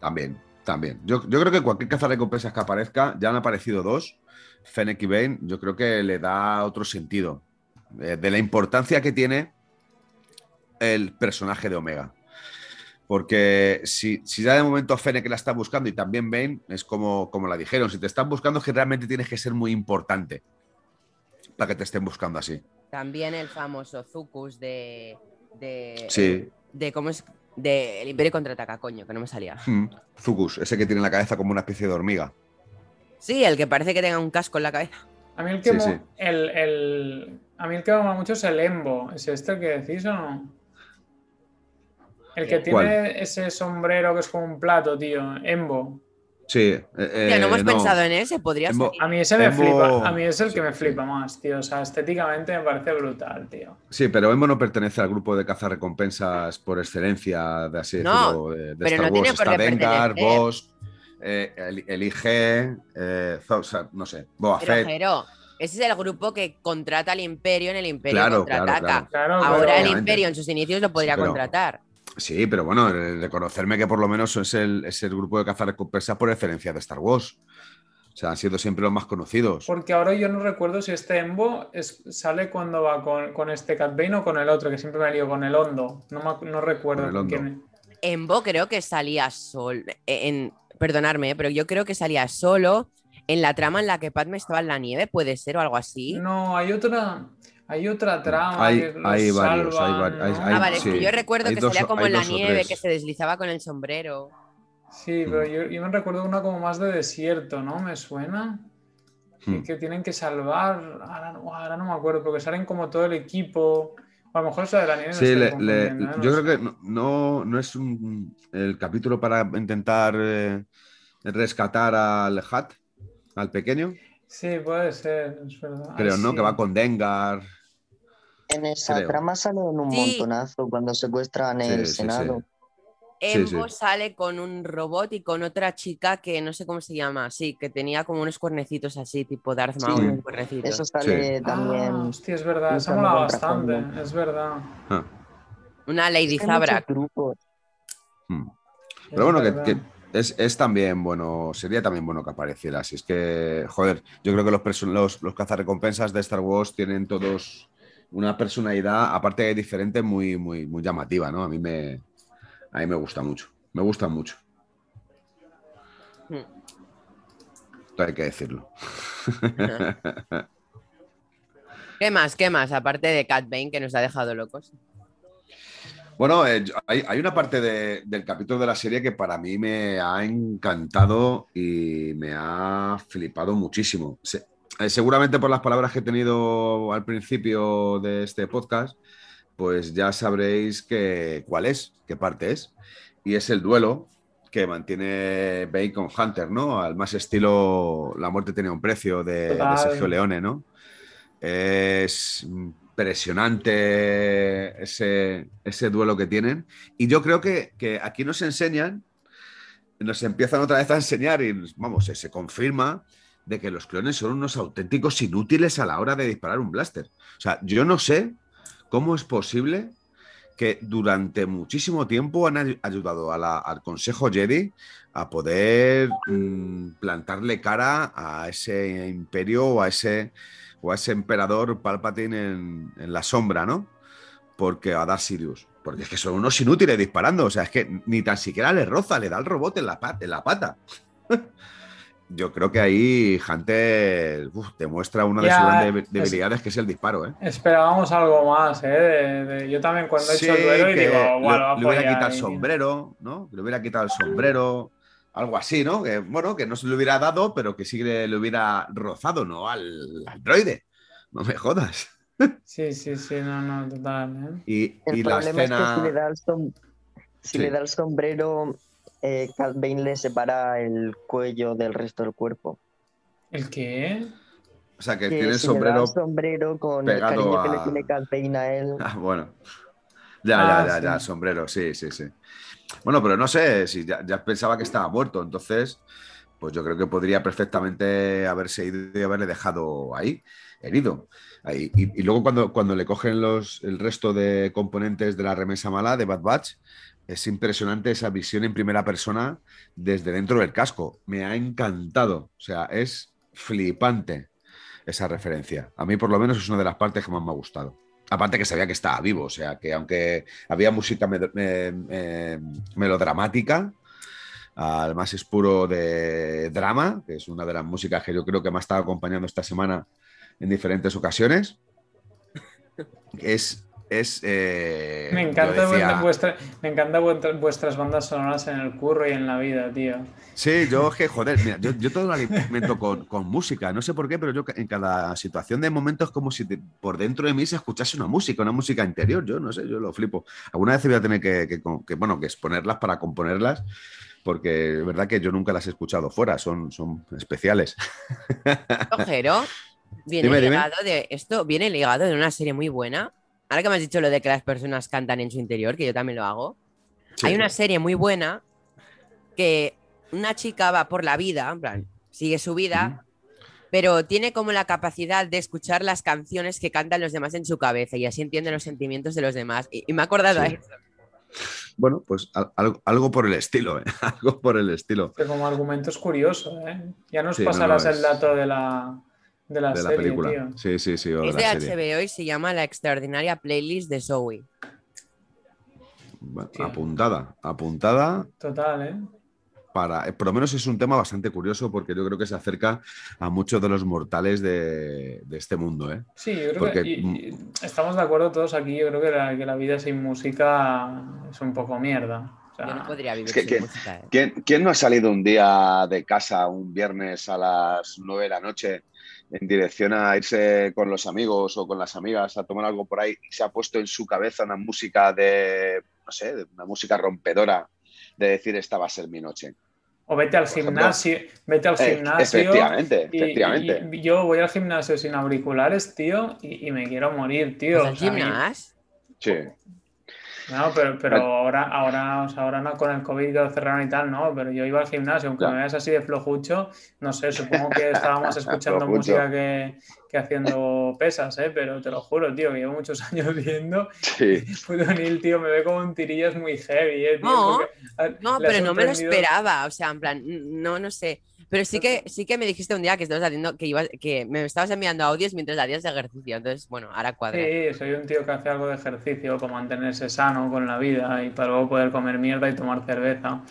También, también. Yo, yo creo que cualquier cazarrecompensas que aparezca, ya han aparecido dos, Fennec y Bane, yo creo que le da otro sentido de la importancia que tiene el personaje de Omega. Porque si, si ya de momento Fennec la está buscando y también Bane, es como, como la dijeron, si te están buscando es que realmente tienes que ser muy importante para que te estén buscando así. También el famoso Zucus de. de Sí. De cómo es. De El Imperio contraataca, coño, que no me salía. Mm. Zucus, ese que tiene la cabeza como una especie de hormiga. Sí, el que parece que tenga un casco en la cabeza. A mí el que, Sí. El, el- a mí el que me mucho es el Embo. ¿Es este el que decís o no? El que ¿Cuál? tiene ese sombrero que es como un plato, tío. Embo. Sí. eh, Ya no eh, hemos no. pensado en ese, podría Embo- ser. A mí ese me Embo- flipa. A mí es el que me sí. flipa más, tío. O sea, estéticamente me parece brutal, tío. Sí, pero Embo no pertenece al grupo de cazarrecompensas por excelencia de así No, decirlo, de, de pero Star no tiene por Está Dengar, eh, el, el IG, eh, Zo- no sé, Boba Pero, Fett. Ese es el grupo que contrata al Imperio en el Imperio Claro, contraataca. claro. Claro, Ahora el. Imperio en sus inicios lo podría Sí, pero- contratar. Sí, pero bueno, reconocerme que por lo menos es el, es el grupo de cazarrecompensas por excelencia de Star Wars. O sea, han sido siempre los más conocidos. Porque ahora yo no recuerdo si este Embo es- sale cuando va con, con este Cat Bane o con el otro, que siempre me lío con el Hondo. No, me no recuerdo Con quién. Embo creo que salía solo. En, perdonarme, eh, pero yo creo que salía solo en la trama en la que Padme estaba en la nieve, puede ser o algo así. No, hay otra. Hay otra trama. Hay- que hay varios, hay salvan, vari- hay- ¿no? hay- ah, vale, es sí. que yo recuerdo que dos- salía como en la nieve, que se deslizaba con el sombrero. Sí, pero yo, yo me recuerdo una como más de desierto, ¿no? Me suena. Hmm. Y que tienen que salvar. Ahora, no- ahora no me acuerdo, porque salen como todo el equipo. O a lo mejor es la de la nieve. Sí, le- le- ¿eh? No yo sé. creo que no, no, no es un- el capítulo para intentar eh, rescatar al Hat, al pequeño, Sí, puede ser, es verdad. Ay, creo, ¿no? sí. Que va con Dengar. En esa Creo. trama salen un Sí. montonazo cuando secuestran Sí, el sí. Senado. Sí, Embo sí. sale con un robot y con otra chica que no sé cómo se llama, sí, que tenía como unos cuernecitos así, tipo Darth Sí. Maul, cuernecitos. Eso sale Ah, también. hostia, es verdad, luchando mola bastante, Hondo. es verdad. Ah, Una Lady Es grupos. hmm. es Pero bueno, que, verdad. que es, es también bueno, sería también bueno que apareciera. Así es que, joder, yo creo que los, los, los cazarrecompensas de Star Wars tienen todos una personalidad, aparte de diferente, muy, muy, muy llamativa, ¿no? A mí me, a mí me gusta mucho. Me gustan mucho. Hmm. Esto hay que decirlo. ¿Qué más? ¿Qué más? Aparte de Cat Bane que nos ha dejado locos. Bueno, eh, hay, hay una parte de- del capítulo de la serie que para mí me ha encantado y me ha flipado muchísimo. Se- eh, seguramente por las palabras que he tenido al principio de este podcast, pues ya sabréis que, cuál es, qué parte es. Y es el duelo que mantiene Bane con Hunter, ¿no? Al más estilo La muerte tenía un precio de, de. Sergio Leone, ¿no? Es impresionante ese, ese duelo que tienen. Y yo creo que, que aquí nos enseñan, nos empiezan otra vez a enseñar y vamos, se, se confirma de que los clones son unos auténticos inútiles a la hora de disparar un blaster. O sea, yo no sé cómo es posible que durante muchísimo tiempo han ay- ayudado al Consejo Jedi a poder mm, plantarle cara a ese imperio o a ese, o a ese emperador Palpatine en, la sombra, ¿no? Porque a Darth Sirius. Porque es que son unos inútiles disparando. O sea, es que ni tan siquiera le roza, le da el robot la, en la pata. Yo creo que ahí Hunter uf, demuestra una de Ya, sus grandes es- debilidades, que es el disparo, ¿eh? Esperábamos algo más, ¿eh? De- de- yo también cuando he hecho el duelo y digo, le- "Guau, lo va a le, hubiera quitado el ahí". sombrero, ¿no? Le hubiera quitado el sombrero, algo así, ¿no? Que, bueno, que no se le hubiera dado, pero que sí que le hubiera rozado, ¿no? Al, al droide. No me jodas. Sí, sí, sí, no, no, total, ¿eh? Y, El y la problema escena. es que si le da el, som- si Sí. le da el sombrero, eh, Cat Bane le separa el cuello del resto del cuerpo. ¿El qué? O sea, que, Que tiene el si le da sombrero. el sombrero con el pegado cariño que le a- tiene Campaign a él. Ah, bueno. Ya, Ah, ya, ya, sí. ya, el sombrero, sí, sí, sí. Bueno, pero no sé, si ya, ya pensaba que estaba muerto, entonces, pues yo creo que podría perfectamente haberse ido y haberle dejado ahí, herido. Ahí. Y, y luego cuando, cuando le cogen los, el resto de componentes de la remesa mala de Bad Batch, es impresionante esa visión en primera persona desde dentro del casco. Me ha encantado. O sea, es flipante esa referencia. A mí por lo menos es una de las partes que más me ha gustado. Aparte que sabía que estaba vivo, o sea, que aunque había música me- me- melodramática, al más es puro de drama, que es una de las músicas que yo creo que me ha estado acompañando esta semana en diferentes ocasiones. Es. Es eh, Me encanta, decía- vuestra, me encanta vuestra- vuestras bandas sonoras en el curro y en la vida, tío. Sí, yo es que, joder, mira, yo, yo todo lo alimento con, con música, no sé por qué, pero yo en cada situación de momento es como si te- por dentro de mí se escuchase una música, una música interior, yo no sé, yo lo flipo. Alguna vez voy a tener que, que- que, bueno, que exponerlas para componerlas, porque es verdad que yo nunca las he escuchado fuera, son, son especiales. Ojero, viene Dime, dime. ligado de esto, viene ligado de una serie muy buena. Ahora que me has dicho lo de que las personas cantan en su interior, que yo también lo hago. Sí. Hay una serie muy buena que una chica va por la vida, en plan, sigue su vida, pero tiene como la capacidad de escuchar las canciones que cantan los demás en su cabeza y así entiende los sentimientos de los demás. Y, y me he acordado a Sí. eso. Bueno, pues al- algo, algo por el estilo, ¿eh? algo por el estilo Que como argumento es curioso, ¿eh? Ya nos Sí, pasarás no, el es- dato de la, de la de la serie, película. tío. Sí, sí, sí, o de Es la de serie. HBO y se llama La extraordinaria playlist de Zoe. Apuntada, apuntada Total, ¿eh? para, eh, por lo menos es un tema bastante curioso porque yo creo que se acerca a muchos de los mortales de, de este mundo. ¿eh? Sí, yo creo Porque- que y- y estamos de acuerdo todos aquí. Yo creo que la, que la vida sin música es un poco mierda. O sea, Yo no podría vivir Es que- sin que- música. ¿eh? ¿Quién, quién no ha salido un día de casa un viernes a las 9 de la noche en dirección a irse con los amigos o con las amigas a tomar algo por ahí y se ha puesto en su cabeza una música de, no sé, de una música rompedora de decir esta va a ser mi noche? O vete al Por ejemplo. gimnasio, vete al Eh, gimnasio. efectivamente, y- efectivamente. y- y yo voy al gimnasio sin auriculares, tío, y, y me quiero morir, tío. Al gimnasio. Sí. No, pero, pero ahora, ahora, o sea, ahora no con el COVID que lo cerraron y tal, no, pero yo iba al gimnasio, aunque me veas así de flojucho, no sé, supongo que estábamos escuchando música que, que haciendo pesas, ¿eh? Pero te lo juro, tío, que llevo muchos años viendo. Sí. Puto Neil, tío, me ve como un tirillas muy heavy, ¿eh? Tío, No, porque, ah, No, pero no me lo esperaba. O sea, en plan, no, no sé. Pero sí que, sí que me dijiste un día que estabas haciendo, que ibas, que me estabas enviando audios mientras hacías ejercicio. Entonces, bueno, ahora cuadra. Sí, soy un tío que hace algo de ejercicio para mantenerse sano con la vida y para luego poder comer mierda y tomar cerveza.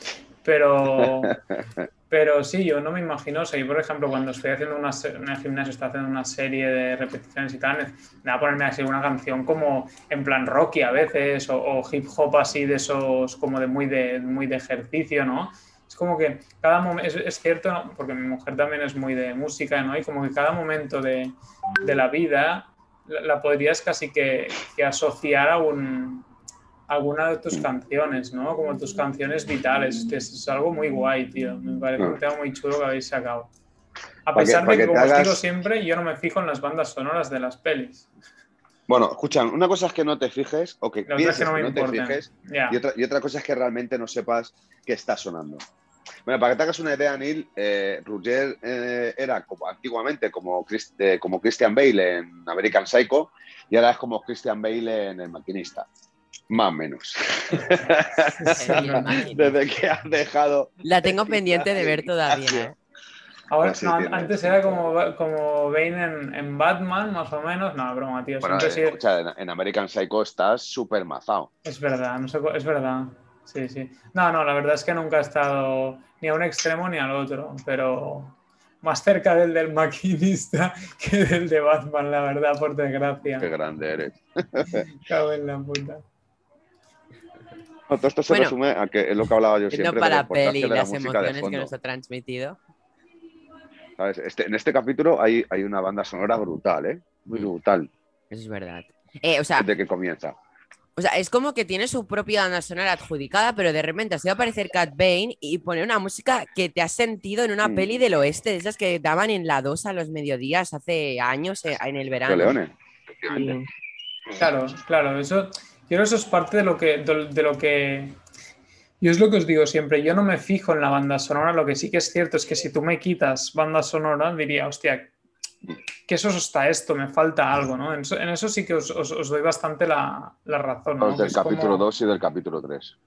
Pero, pero sí, yo no me imagino, o sea, yo por ejemplo cuando estoy haciendo una, en el gimnasio, estoy haciendo una serie de repeticiones y tal, me va a ponerme así una canción como en plan rocky a veces o, o hip hop así de esos como de muy de, muy de ejercicio, ¿no? Es como que cada momento, es, es cierto, ¿no? porque mi mujer también es muy de música, ¿no? Y como que cada momento de, de la vida la, la podrías casi que, que asociar a, un, a alguna de tus canciones, ¿no? Como tus canciones vitales. que es, es algo muy guay, tío. Me parece un tema muy chulo que habéis sacado. A que- pesar pa' de que que, como os digo hagas- siempre, yo no me fijo en las bandas sonoras de las pelis. Bueno, escucha, una cosa es que no te fijes o que pienses que no me que no te fijes Ya. y otra, y otra cosa es que realmente no sepas qué está sonando. Bueno, para que te hagas una idea, Neil, eh, Roger eh, era como antiguamente como, Chris- eh, como Christian Bale en American Psycho y ahora es como Christian Bale en El Maquinista. Más o menos. Desde que has dejado. La tengo pendiente de ver todavía. ¿eh? Ahora, no, antes era como, como Bane en, en Batman, más o menos. No, broma, tío. Bueno, eh, escucha, en, en American Psycho estás súper mazado. Es verdad, no sé, es verdad. Sí, sí. No, no, la verdad es que nunca he estado ni a un extremo ni al otro, pero más cerca del del maquinista que del de Batman, la verdad, por Qué desgracia. grande eres. Cago en la puta. No, todo esto se Bueno, resume a que es lo que hablaba yo siempre de para la la peli y de la las música de emociones que nos ha transmitido. ¿sabes? Este- en este capítulo hay, hay una banda sonora brutal, ¿eh? Muy brutal Eso es verdad. Eh, o sea, desde que comienza. O sea, es como que tiene su propia banda sonora adjudicada, pero de repente se va a aparecer Cat Bane y poner una música que te has sentido en una Mm. peli del oeste, de esas que daban en la 2 a los mediodías hace años eh, en el verano. Leones. Claro, claro, eso, yo creo que eso es parte de lo que, de, de lo que, yo es lo que os digo siempre, yo no me fijo en la banda sonora, lo que sí que es cierto es que si tú me quitas banda sonora, diría, hostia, que eso está esto, me falta algo, ¿no? En eso, en eso sí que os, os- os doy bastante la, la razón, ¿no? Los del como- capítulo 2 y del capítulo 3.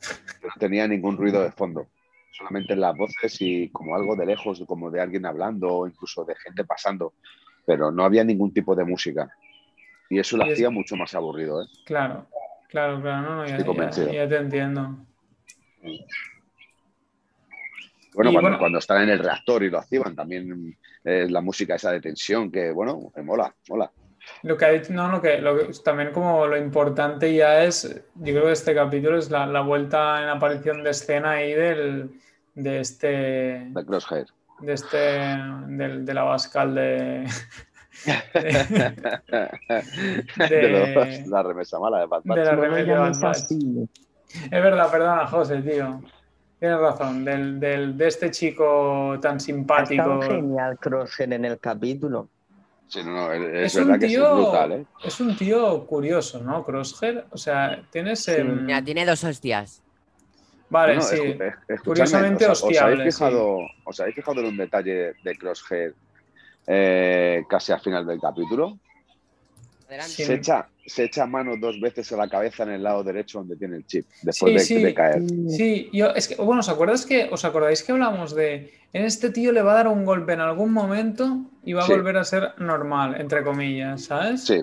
No tenía ningún ruido de fondo. Solamente las voces y como algo de lejos, como de alguien hablando o incluso de gente pasando. Pero no había ningún tipo de música. Y eso lo Y es- hacía mucho más aburrido. ¿eh? Claro, claro, claro, no, no, ya, ya- ya te entiendo. Bueno, cuando, bueno- cuando están en el reactor y lo activan, también eh, la música esa de tensión, que bueno, me mola, mola. Lo que ha dicho, no, lo que, lo que- también como lo importante ya es, yo creo que este capítulo es la, la vuelta en aparición de escena ahí del, de este, De Crosshair. de este, del, de la Bascal de, de los- la remesa mala de de de así. Es verdad, perdona, José, tío. Tienes razón, del, del- de este chico tan simpático. estado genial Crosshair en el capítulo. Sí, no, no, es, Es verdad un que sí, es tío, brutal, ¿eh? es un tío curioso, ¿no? Crosshair. O sea, tienes. Sí. em, Mira, tiene dos hostias. Vale, sí. es- Curiosamente os, os hostiable, habéis fijado, ¿Os habéis fijado en un detalle de Crosshair eh, casi al final del capítulo? Adelante. Se, echa, se echa mano dos veces a la cabeza en el lado derecho donde tiene el chip, después Sí, de, sí. de caer. Sí, yo, es que, bueno, ¿os acordáis que, os acordáis que hablamos de, en este tío le va a dar un golpe en algún momento y va a Sí. volver a ser normal, entre comillas, ¿sabes? Sí,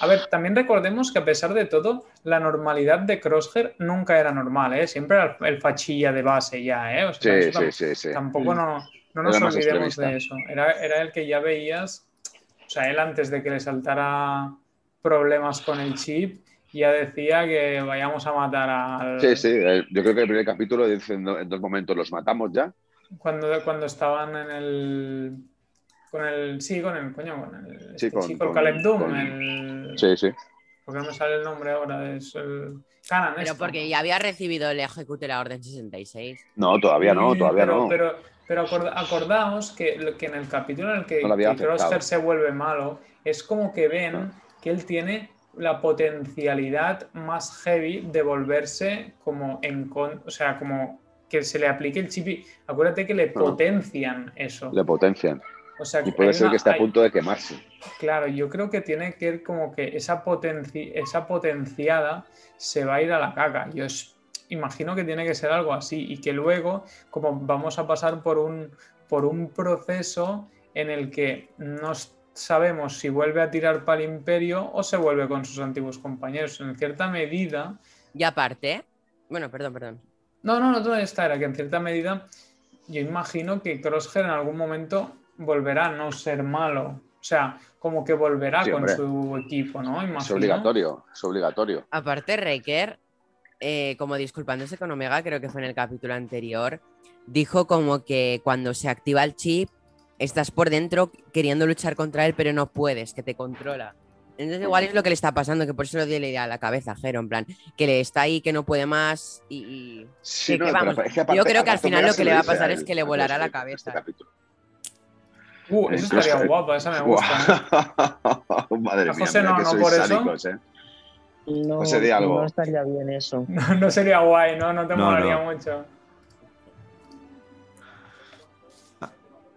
A ver, también recordemos que a pesar de todo, la normalidad de Crosshair nunca era normal, ¿eh? Siempre era el, fachilla de base ya, ¿eh? O sea, sí, eso sí, sí. Tampoco no, no nos olvidemos extremista. de eso. Era, era el que ya veías, o sea, él antes de que le saltara problemas con el chip, ya decía que vayamos a matar al... Sí, sí, yo creo que el primer capítulo dice en do- en dos momentos los matamos ya. Cuando, cuando estaban en el. Con el. Sí, con el. Coño, con el. Sí, este con- chico, el con- Caleb Doom. con- El, Sí, sí. porque no me sale el nombre ahora. Es el. Canan, Pero esto. porque ya había recibido el ejecute la orden 66. No, todavía no, Sí, todavía pero, no. Pero, pero acorda- acordaos que, que en el capítulo en el que, No que se vuelve malo, es como que ven No. Que él tiene la potencialidad más heavy de volverse como en con, o sea, como que se le aplique el chip y acuérdate que le potencian eso. Le potencian. O sea, Y puede ser una- que esté a punto de quemarse. Claro, yo creo que tiene que ir como que esa, potenci- esa potenciada se va a ir a la caca. Yo imagino que tiene que ser algo así y que luego, como vamos a pasar por un, por un proceso en el que no s- sabemos si vuelve a tirar para el imperio o se vuelve con sus antiguos compañeros. En cierta medida, Y aparte, bueno, perdón, perdón. no, no, no, todo está, era que en cierta medida yo imagino que Crosshair en algún momento volverá a no ser malo. O sea, como que volverá Sí, con su equipo, ¿no? Es Imagino. obligatorio, es obligatorio. Aparte, Riker, eh, como disculpándose con Omega, creo que fue en el capítulo anterior, dijo como que cuando se activa el chip, estás por dentro queriendo luchar contra él, pero no puedes, que te controla. Entonces igual es lo que le está pasando, que por eso le dio la idea a la cabeza, Jero, en plan, que le está ahí, que no puede más y... y- Sí, que no, vamos, es que yo creo que al final lo que le va a pasar es que le volará la este cabeza. capítulo. Uh, eso estaría guapo, esa me gusta. ¿eh? Madre A mía, José no, que no sois por eso. ¿eh? No, di algo. no estaría bien eso. No, no sería guay, ¿no? No te No, molaría no. mucho.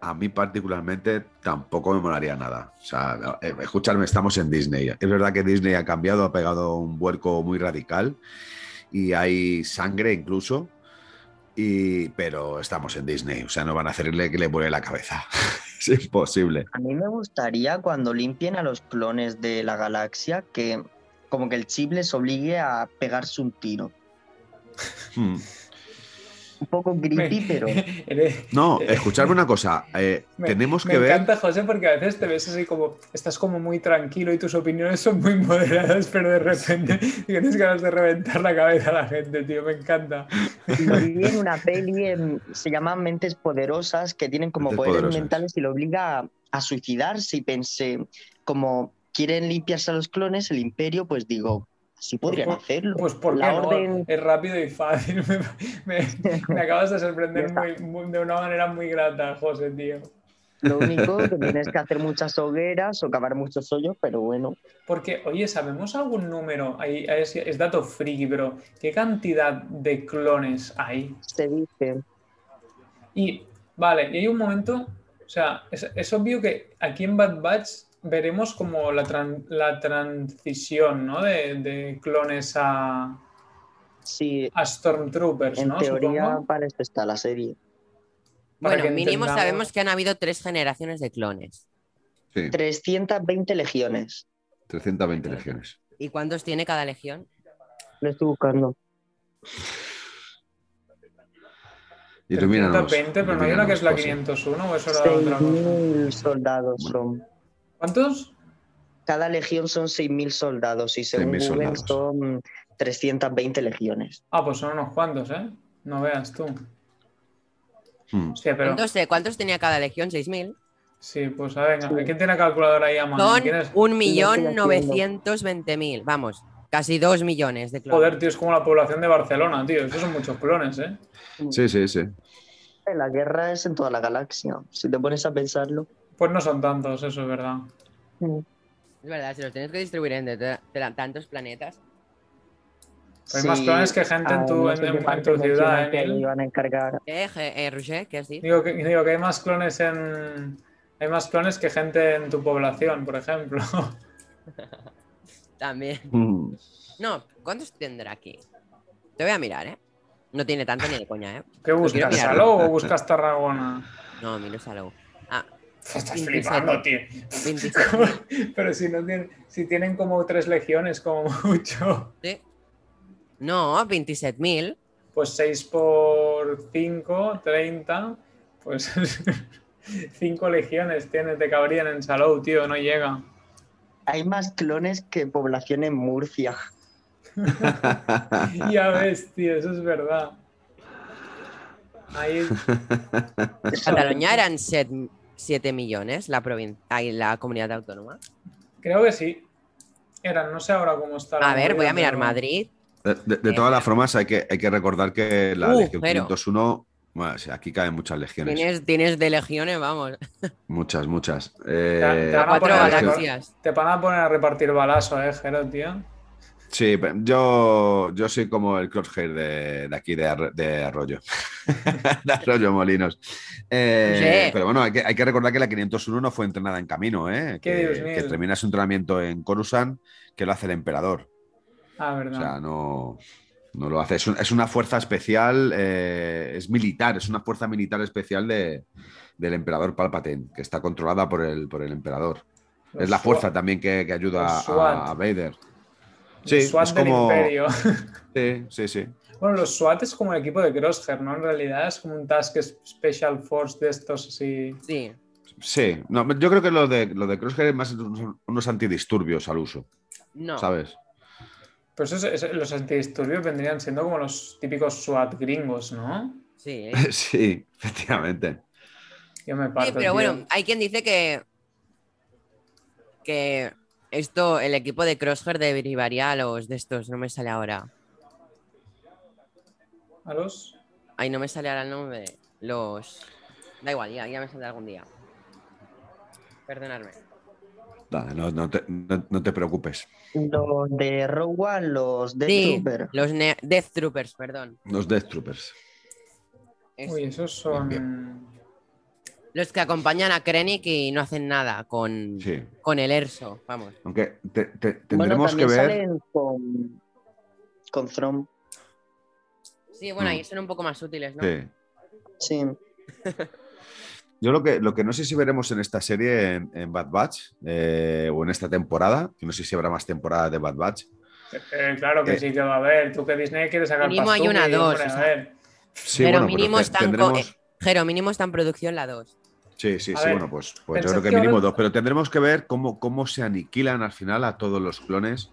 A mí particularmente tampoco me molaría nada. O sea, eh, escuchadme, estamos en Disney. Es verdad que Disney ha cambiado, ha pegado un vuelco muy radical y hay sangre incluso, y, pero estamos en Disney. O sea, no van a hacerle que le vuele la cabeza. es imposible. A mí me gustaría cuando limpien a los clones de la galaxia que como que el chip les obligue a pegarse un tiro. Un poco creepy, pero No, escuchadme una cosa. eh, Me, tenemos me que ver. encanta, José, porque a veces te ves así como, estás como muy tranquilo y tus opiniones son muy moderadas, pero de repente tienes ganas de reventar la cabeza a la gente, tío, me encanta. lo vi en una peli, en- se llama Mentes Poderosas, que tienen como Mentes poderes Poderosas. mentales y lo obliga a, a suicidarse. Y pensé, como quieren limpiarse a los clones, el imperio, pues digo, Así podrían Pues- hacerlo. Pues por La no? orden- Es rápido y fácil. Me, me- me acabas de sorprender Ya muy- muy- de una manera muy grata, José, tío. Lo único que tienes que hacer muchas hogueras o cavar muchos hoyos, pero bueno, Porque, oye, ¿sabemos algún número? Ahí es, es dato friki, pero ¿qué cantidad de clones hay? se dice. Y, vale, y hay un momento, o sea, es, es obvio que aquí en Bad Batch veremos como la, tran- la transición, ¿no? De, de clones a, Sí, a Stormtroopers, en ¿no? teoría Supongo. para esto está la serie. Para Bueno, mínimo entendamos- sabemos que han habido tres generaciones de clones. Sí, 320 legiones. 320 legiones. ¿Y cuántos tiene cada legión? Lo estoy buscando. Ilumínanos. 320, pero no hay una que es la ilumínanos, José. 501 o eso era otra cosa. 6.000 soldados son. ¿Cuántos? Cada legión son 6.000 soldados y según 6.000 Google soldados. son 320 legiones. Ah, pues son unos cuantos, ¿eh? No veas tú. Hmm. Pero. ¿Cuántos, sé, ¿Cuántos tenía cada legión? ¿6.000? Sí, pues a ver, Sí. ¿quién tiene calculadora ahí a mano? Son ¿Quién es? 1.920.000. Vamos, casi 2 millones de clones. Joder, tío, es como la población de Barcelona, tío. Esos son muchos clones, ¿eh? Sí, sí, sí. La guerra es en toda la galaxia. Si te pones a pensarlo. Pues no son tantos, eso es verdad. Es verdad, si los tienes que distribuir en de- de- de tantos planetas. Hay más clones que gente en tu- no en- sé qué en- en parte tu ciudad, mencionan que Emil. iban a encargar. ¿Eh, Ge- eh, Roger? ¿Qué has dicho? Digo que, digo que hay más clones en. Hay más clones que gente en tu población, por ejemplo. También. Hmm. No, ¿cuántos tendrá aquí? Te voy a mirar, ¿eh? No tiene tanto ni de coña, ¿eh? ¿Qué buscas? ¿Saló o buscas Tarragona? No, miro Salou. Ah, Estás 27. flipando, tío. 27. Pero si no tienen, si tienen como tres legiones, como mucho. ¿sí? No, 27.000. Pues 6 por 5, 30. Pues 5 legiones tienes, te cabrían en Salou, tío, no llega. Hay más clones que población en Murcia. Ya ves, tío, eso es verdad. Ahí, Cataluña eran 7 millones, la, provin- ay, la comunidad autónoma. creo que sí. Eran, no sé ahora cómo está. A ver, voy a mirar pero- Madrid. De, de- de todas las formas, hay que, hay que recordar que la Uh, Legión pero- 501, bueno, sí, aquí caen muchas legiones. Tienes, tienes de legiones, vamos. Muchas, muchas. te Eh, van a poner. Te van a poner a repartir balazo, eh, Jero, tío. Sí, yo, yo soy como el crosshair de, de aquí, de, Arro- de Arroyo. de Arroyo Molinos. Eh, Sí. Pero bueno, hay que, hay que recordar que la 501 no fue entrenada en camino, ¿eh? ¿Qué que, que termina su entrenamiento en Coruscant, que lo hace el emperador. Ah, O verdad. sea, no, no lo hace. Es, un- es una fuerza especial, eh, es militar, es una fuerza militar especial de, del emperador Palpatine, que está controlada por el, por el emperador. Los es la fuerza también que, que ayuda a Vader. Sí, SWAT es del como. Imperio. Sí, sí, sí. Bueno, los SWAT es como el equipo de Crosshair, ¿no? En realidad es como un Task Special Force de estos así. Sí. Sí, no, yo creo que lo de, lo de Crosshair es más unos, unos antidisturbios al uso, No. ¿sabes? Pues eso, eso- los antidisturbios vendrían siendo como los típicos SWAT gringos, ¿no? Sí. sí, efectivamente. Yo me Sí, parto. pero tío. bueno, hay quien dice que. Que esto, el equipo de Crosshair derivaría a los de estos, no me sale ahora. ¿A los? Ay, no me sale ahora el nombre. Los. Da igual, ya, ya me saldrá algún día. Perdonadme. No, no te, no- no te preocupes. Los de Rogue One, los Death Sí, Trooper. los Death Troopers, perdón. Los Death Troopers. Es- Uy, esos son. Bien, Los que acompañan a Krennic y no hacen nada con, Sí. con el Erso, vamos. Aunque te- te- Bueno, tendremos que ver. salen con, con Thrawn. Sí, bueno, Mm. ahí son un poco más útiles, ¿no? Sí. Sí. Yo lo que, lo que no sé si veremos en esta serie, en, en Bad Batch, eh, o en esta temporada, que no sé si habrá más temporadas de Bad Batch. Eh, claro que Eh. sí que va a haber. Tú que Disney quieres sacar Mínimo hay una, dos, o sea. Sí, Pero bueno, mínimo te- están tendremos. eh, Jero, mínimo está en producción la 2. Sí, sí, A sí, ver, bueno, pues, pues yo creo que mínimo dos, pero tendremos que ver cómo, cómo se aniquilan al final a todos los clones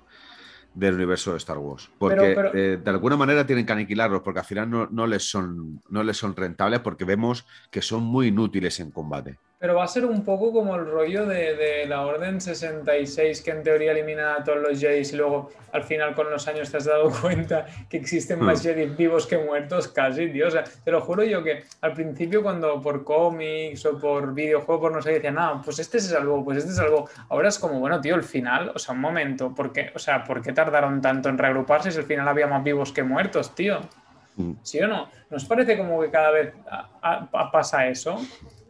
del universo de Star Wars. Porque pero- eh, de alguna manera tienen que aniquilarlos, porque al final no, no les son, no les son rentables, porque vemos que son muy inútiles en combate. Pero va a ser un poco como el rollo de, de la Orden 66, que en teoría elimina a todos los Jedi y luego al final con los años te has dado cuenta que existen más Hmm. Jedi vivos que muertos casi, tío. O sea, te lo juro yo que al principio cuando por cómics o por videojuegos, por no sé, decían, ah, pues este se salvó, pues este se salvó. Ahora es como, bueno, tío, el final, o sea, un momento, ¿por qué, o sea, ¿por qué tardaron tanto en reagruparse si al final había más vivos que muertos, tío? Mm. ¿Sí o no? ¿Nos parece como que cada vez a- a- a- pasa eso?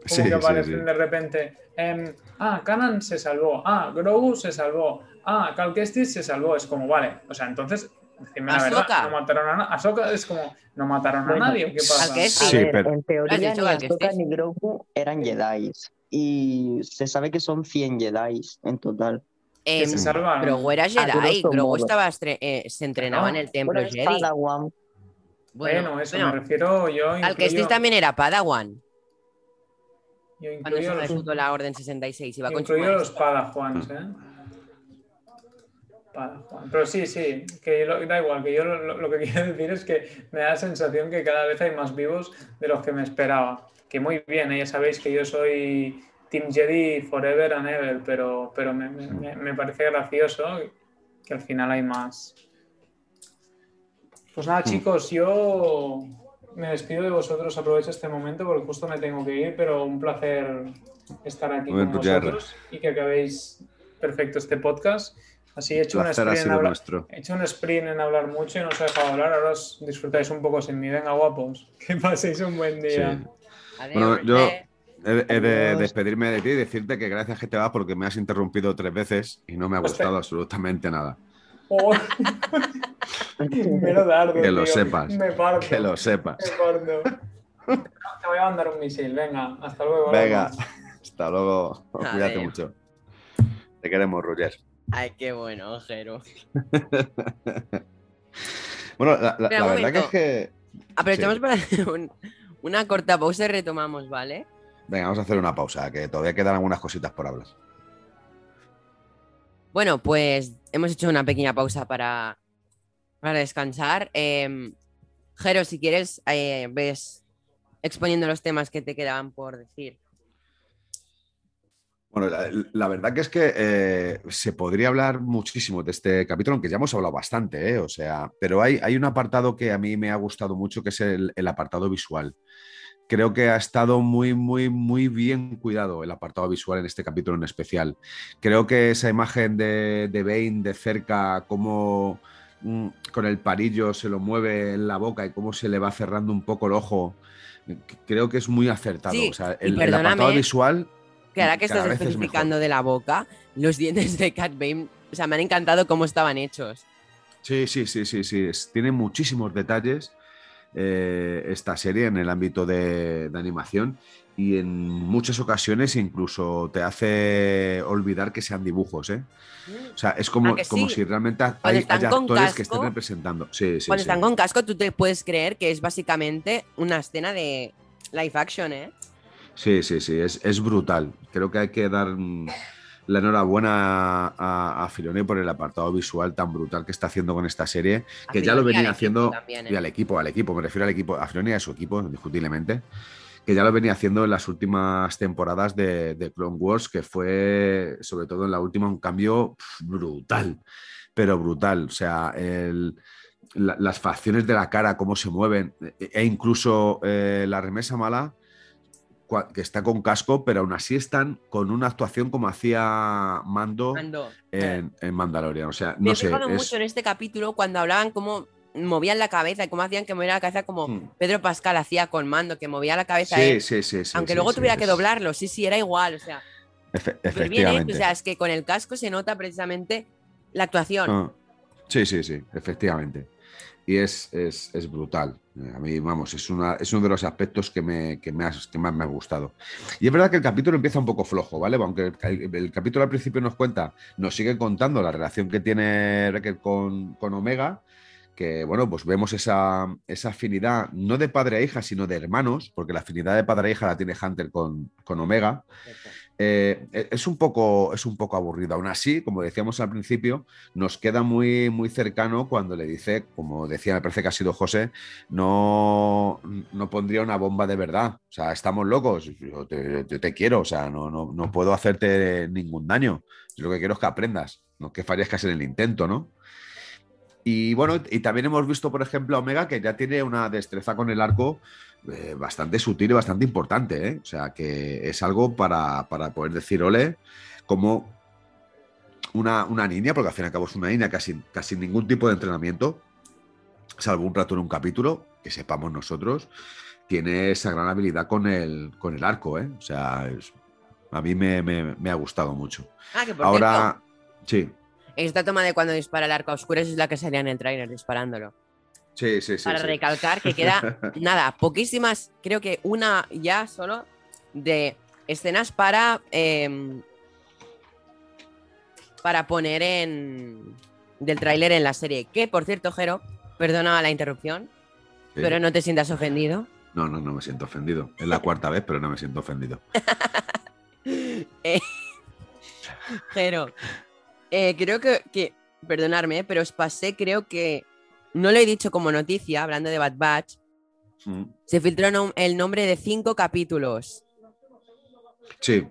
Como Sí, que sí, aparecen sí. de repente, em, ah, Kanan se salvó, ah, Grogu se salvó, ah, Cal Kestis se salvó. Es como, vale, o sea, entonces, decime la verdad, no mataron a nadie. Ahsoka es como, no mataron a nadie, ¿o qué pasa? Ver, pero- en teoría ni Ahsoka ni Grogu eran Jedi. Y se sabe que son 100 Jedi en total. Em, se salvaron. Grogu era Jedi, Grogu estaba eh, se entrenaba en el templo Jedi. Padawan. Bueno, eso bueno, me refiero yo. Al también era Padawan, yo cuando se refutó la Orden 66. Iba con su Incluyo los. Padajuans, ¿eh? Pero sí, sí, que lo- da igual, que yo lo, lo- lo que quiero decir es que me da la sensación que cada vez hay más vivos de los que me esperaba. Que muy bien, ¿eh? ya sabéis que yo soy Team Jedi forever and ever, pero, pero me, me- me- parece gracioso que al final hay más. Pues nada, Mm. chicos, yo me despido de vosotros, aprovecho este momento porque justo me tengo que ir, pero un placer estar aquí Muy con vosotros y que acabéis perfecto este podcast. Así he hecho, un sprint en hablar, nuestro. he hecho un sprint en hablar mucho y no os he dejado hablar, ahora os disfrutáis un poco sin mí. Venga, guapos, que paséis un buen día. Sí. Adiós, Bueno, yo-. He, he de despedirme de ti y decirte que gracias que te vas porque me has interrumpido tres veces y no me ha Hostia. gustado absolutamente nada. Oh, Mero dardo, Que lo tío. sepas, Me parto. Que lo sepas. Me parto. Te voy a mandar un misil, venga, hasta luego. Venga, hasta luego. Cuídate mucho. Te queremos, Roger. Ay, qué bueno, Jero. Bueno, la, verdad que es que. Aprovechamos Sí. para hacer un- una corta pausa y retomamos, ¿vale? Venga, vamos a hacer una pausa, que todavía quedan algunas cositas por hablar. Bueno, pues hemos hecho una pequeña pausa para, para descansar. Eh, Jero, si quieres, eh, ves exponiendo los temas que te quedaban por decir. Bueno, la, verdad que es que eh, se podría hablar muchísimo de este capítulo, aunque ya hemos hablado bastante, ¿eh? O sea, pero hay, hay un apartado que a mí me ha gustado mucho, que es el, el apartado visual. Creo que ha estado muy, muy, muy bien cuidado el apartado visual en este capítulo en especial. Creo que esa imagen de, de Bane de cerca, cómo mm, con el parillo se lo mueve en la boca y cómo se le va cerrando un poco el ojo, creo que es muy acertado. Sí, o sea, y el, apartado visual Que ahora que cada estás es especificando de la boca, los dientes de Cat Bane, o sea, me han encantado cómo estaban hechos. Sí, sí, sí, sí, sí. es- tiene muchísimos detalles eh, esta serie en el ámbito de, de animación y en muchas ocasiones incluso te hace olvidar que sean dibujos, ¿eh? O sea, es como, ¿A que como si realmente hay, están haya con actores que estén casco, representando. Sí, sí, Cuando están con casco, tú te puedes creer que es básicamente una escena de live action, ¿eh? Sí, sí, sí, es, es brutal. Creo que hay que dar mm, la enhorabuena a, a Filoni por el apartado visual tan brutal que está haciendo con esta serie, A que ya lo venía haciendo también, ¿eh? y al equipo, al equipo, me refiero al equipo, a Filoni y a su equipo, indiscutiblemente, que ya lo venía haciendo en las últimas temporadas de, de Clone Wars, que fue, sobre todo en la última, un cambio brutal, pero brutal. O sea, el- la- las facciones de la cara, cómo se mueven, e, e incluso eh, la remesa mala, que está con casco, pero aún así están con una actuación como hacía Mando Mando. en, en Mandalorian. O sea, Me no he sé. fijado es- mucho en este capítulo cuando hablaban cómo movían la cabeza y cómo hacían que moviera la cabeza como Mm. Pedro Pascal hacía con Mando, que movía la cabeza Sí, él, sí, sí, sí. aunque sí, luego sí, tuviera que doblarlo, sí, sí, era igual, o sea, efe- súper bien hecho, efectivamente. o sea, es que con el casco se nota precisamente la actuación. Ah, Sí, sí, sí, efectivamente. Y es, es- es brutal. A mí, vamos, es, uno de los aspectos que, me, que, más me ha gustado. Y es verdad que el capítulo empieza un poco flojo, ¿vale? Aunque el, capítulo al principio nos cuenta, nos sigue contando la relación que tiene Wrecker con, con Omega, que, bueno, pues vemos esa, esa afinidad, no de padre a hija, sino de hermanos, porque la afinidad de padre a hija la tiene Hunter con, con Omega. Eh, es, un poco, es un poco aburrido. Aún así, como decíamos al principio, nos queda muy, muy cercano cuando le dice, como decía, me parece que ha sido José, no, no pondría una bomba de verdad. O sea, estamos locos, yo te, quiero, o sea, no, no, no, puedo hacerte ningún daño. Yo lo que quiero es que aprendas, no que farías en el intento, ¿no? Y bueno, y también hemos visto, por ejemplo, a Omega que ya tiene una destreza con el arco eh, bastante sutil y bastante importante. ¿eh? O sea, que es algo para, poder decir, ole, como una, niña, porque al fin y al cabo es una niña casi, casi ningún tipo de entrenamiento, salvo un rato en un capítulo, que sepamos nosotros, tiene esa gran habilidad con el, con el arco. ¿eh? O sea, a mí me, ha gustado mucho. Ah, Ahora, sí. Esta toma de cuando dispara el arco oscuro es la que salía en el trailer disparándolo. Sí, sí, sí. Para recalcar que queda, nada, poquísimas, creo que una ya solo de escenas para. Em, para poner en. del tráiler en la serie. Que, por cierto, Jero, perdona la interrupción, pero no te sientas ofendido. No, no, no me siento ofendido. Es la cuarta vez, pero no me siento ofendido. eh, Jero, eh, creo que, que, perdonarme, pero os pasé, creo que no lo he dicho como noticia, hablando de Bad Batch, mm. se filtró el nombre de cinco capítulos. Sí.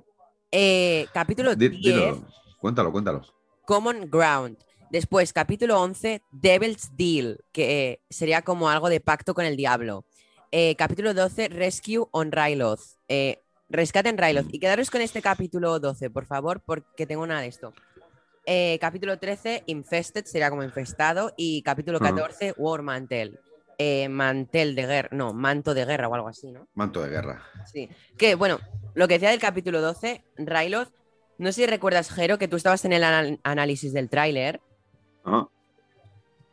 Eh, capítulo 10. Cuéntalo, cuéntalo. Common Ground. Después, capítulo 11, Devil's Deal, que sería como algo de pacto con el diablo. Eh, capítulo 12, Rescue on Ryloth. Eh, rescate en Ryloth. Y quedaros con este capítulo 12, por favor, porque tengo nada de esto. Eh, capítulo 13, Infested, sería como infestado. Y capítulo 14, War Mantel. Eh, mantel de guerra, no, manto de guerra o algo así, ¿no? Manto de guerra. Sí. Que bueno, lo que decía del capítulo 12, Ryloth, no sé si recuerdas, Jero, que tú estabas en el análisis del tráiler.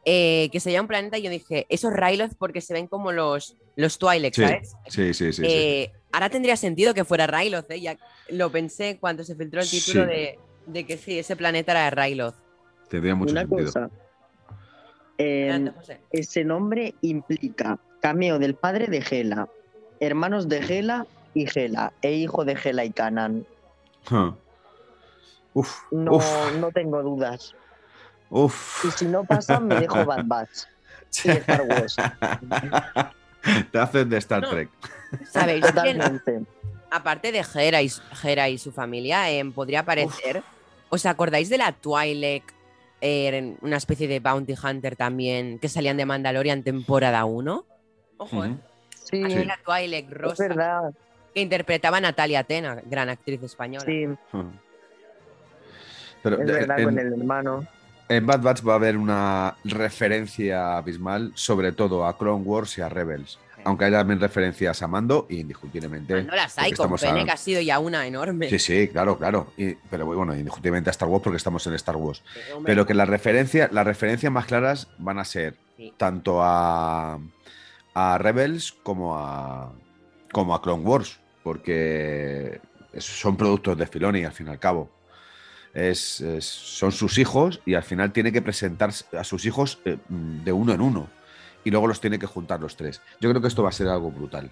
Eh, que sería un planeta y yo dije, esos Ryloth porque se ven como los, los Twi'lek, ¿sabes? Sí, sí, sí, Ahora tendría sentido que fuera Ryloth, ¿eh? Ya lo pensé cuando se filtró el título de, de que sí, ese planeta era de Ryloth. Tendría mucho Una Cosa. Em, ese nombre implica cameo del padre de Gela, hermanos de Gela y Gela, e hijo de Gela y Canan. Uf, no, no tengo dudas. Uf. Y si no pasa, me dejo Bad Batch. Y Star Wars. Te hacen de Star Trek. ¿Sabéis? Aparte de Hera y, y su familia, em, podría aparecer. ¿Os acordáis de la Twilight? Eh, una especie de Bounty Hunter también, que salían de Mandalorian temporada 1. Ojo, ¿eh? Sí, la Twilight Rosa. Es verdad. Que interpretaba a Natalia Tena, gran actriz española. Sí. Pero, es verdad, con el hermano. En Bad Batch va a haber una referencia abismal, sobre todo a Clone Wars y a Rebels aunque haya también referencias a Mando, indiscutiblemente. No las hay, con Pene, que ha sido ya una enorme. Sí, sí, claro, claro. pero bueno, indiscutiblemente a Star Wars porque estamos en Star Wars. pero que las referencias, las referencias más claras van a ser tanto a, a Rebels como a, como a Clone Wars, porque son productos de Filoni al fin y al cabo. Es, son sus hijos y al final tiene que presentar a sus hijos eh, de uno en uno y luego los tiene que juntar los tres. Yo creo que esto va a ser algo brutal.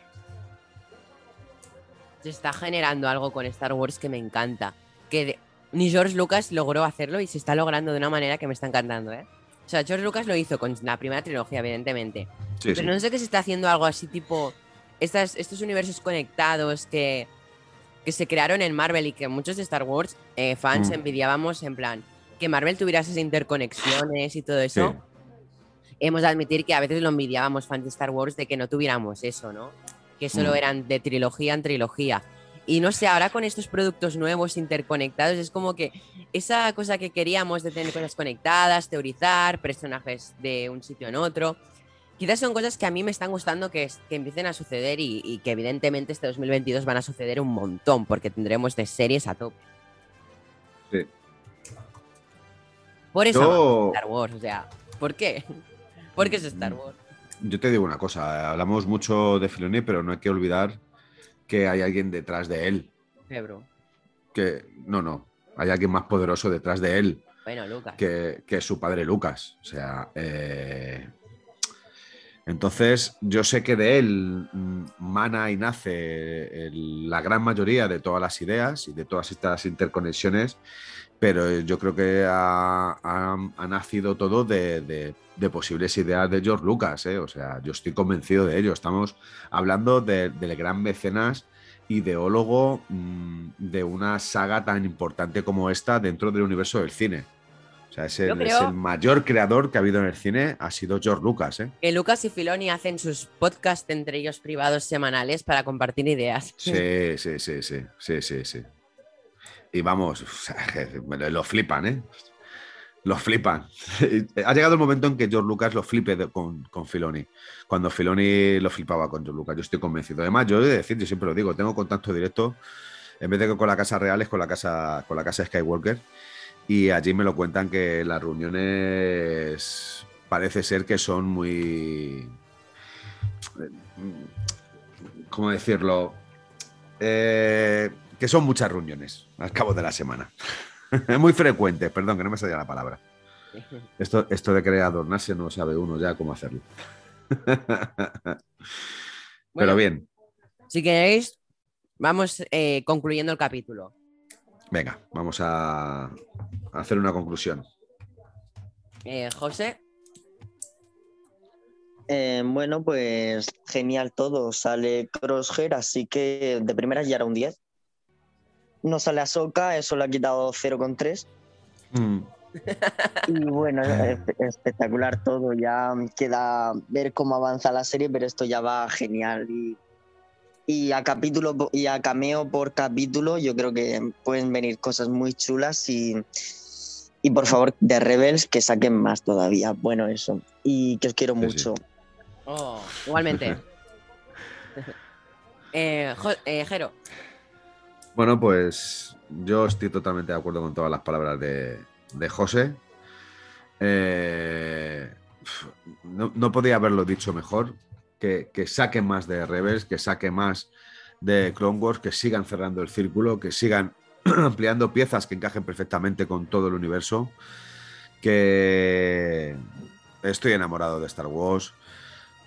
Se está generando algo con Star Wars que me encanta. Que ni George Lucas logró hacerlo y se está logrando de una manera que me está encantando, ¿eh? O sea, George Lucas lo hizo con la primera trilogía, evidentemente. pero no sé qué se está haciendo algo así tipo estas, estos universos conectados que, que se crearon en Marvel y que muchos de Star Wars eh, fans mm. envidiábamos en plan que Marvel tuviera esas interconexiones y todo eso hemos de admitir que a veces lo envidiábamos fans de Star Wars de que no tuviéramos eso, ¿no? Que solo mm. eran de trilogía en trilogía. Y no sé, ahora con estos productos nuevos interconectados es como que esa cosa que queríamos de tener cosas conectadas, teorizar, personajes de un sitio en otro, quizás son cosas que a mí me están gustando que, que empiecen a suceder y, que evidentemente este 2022 van a suceder un montón porque tendremos de series a tope. Sí. Por eso Star Wars, o sea, ¿por qué? Porque es Star Wars. Yo te digo una cosa, hablamos mucho de Filoni, pero no hay que olvidar que hay alguien detrás de él. Febro. Que no, no, hay alguien más poderoso detrás de él. Bueno, Lucas. Que, que su padre Lucas. O sea, eh, Entonces, yo sé que de él mm, mana y nace el- la gran mayoría de todas las ideas y de todas estas interconexiones, pero yo creo que ha, ha- ha nacido todo de, de- de posibles ideas de George Lucas. ¿eh? O sea, yo estoy convencido de ello. Estamos hablando de- del gran mecenas ideólogo mm, de una saga tan importante como esta dentro del universo del cine. O sea, es el, es el mayor creador que ha habido en el cine, ha sido George Lucas. ¿eh? Que Lucas y Filoni hacen sus podcasts entre ellos privados semanales para compartir ideas. Sí, sí, sí, sí, sí, sí, sí. Y vamos, lo flipan, ¿eh? Lo flipan. Ha llegado el momento en que George Lucas lo flipe con, con Filoni. Cuando Filoni lo flipaba con George Lucas, yo estoy convencido. Además, yo he de decir, yo siempre lo digo, tengo contacto directo, en vez de que con la casa real, es con la casa, con la casa Skywalker. Y allí me lo cuentan que las reuniones parece ser que son muy. ¿Cómo decirlo? Eh, que son muchas reuniones al cabo de la semana. muy frecuentes, perdón, que no me salía la palabra. Esto, esto de querer adornarse no sabe uno ya cómo hacerlo. Pero Bueno, bien, Si queréis, vamos eh, concluyendo el capítulo. venga, vamos a, a hacer una conclusión. Eh, José, Eh, bueno, pues genial todo. Sale Crosshair, así que de primeras ya era un 10. No sale Ahsoka, eso le ha quitado 0,3. Mm, Y bueno, es- espectacular todo. Ya queda ver cómo avanza la serie, pero esto ya va genial. Y, y a capítulo y a cameo por capítulo, yo creo que pueden venir cosas muy chulas y, y por favor, de Rebels que saquen más todavía. Bueno, eso. Y que os quiero Sí, sí. mucho. Oh, igualmente. Eh, Jo- eh, Jero, Bueno, pues yo estoy totalmente de acuerdo con todas las palabras de, José. Eh, no, podía haberlo dicho mejor. Que, que saquen más de Rebels, que saquen más de Clone Wars, que sigan cerrando el círculo, que sigan ampliando piezas que encajen perfectamente con todo el universo. Que estoy enamorado de Star Wars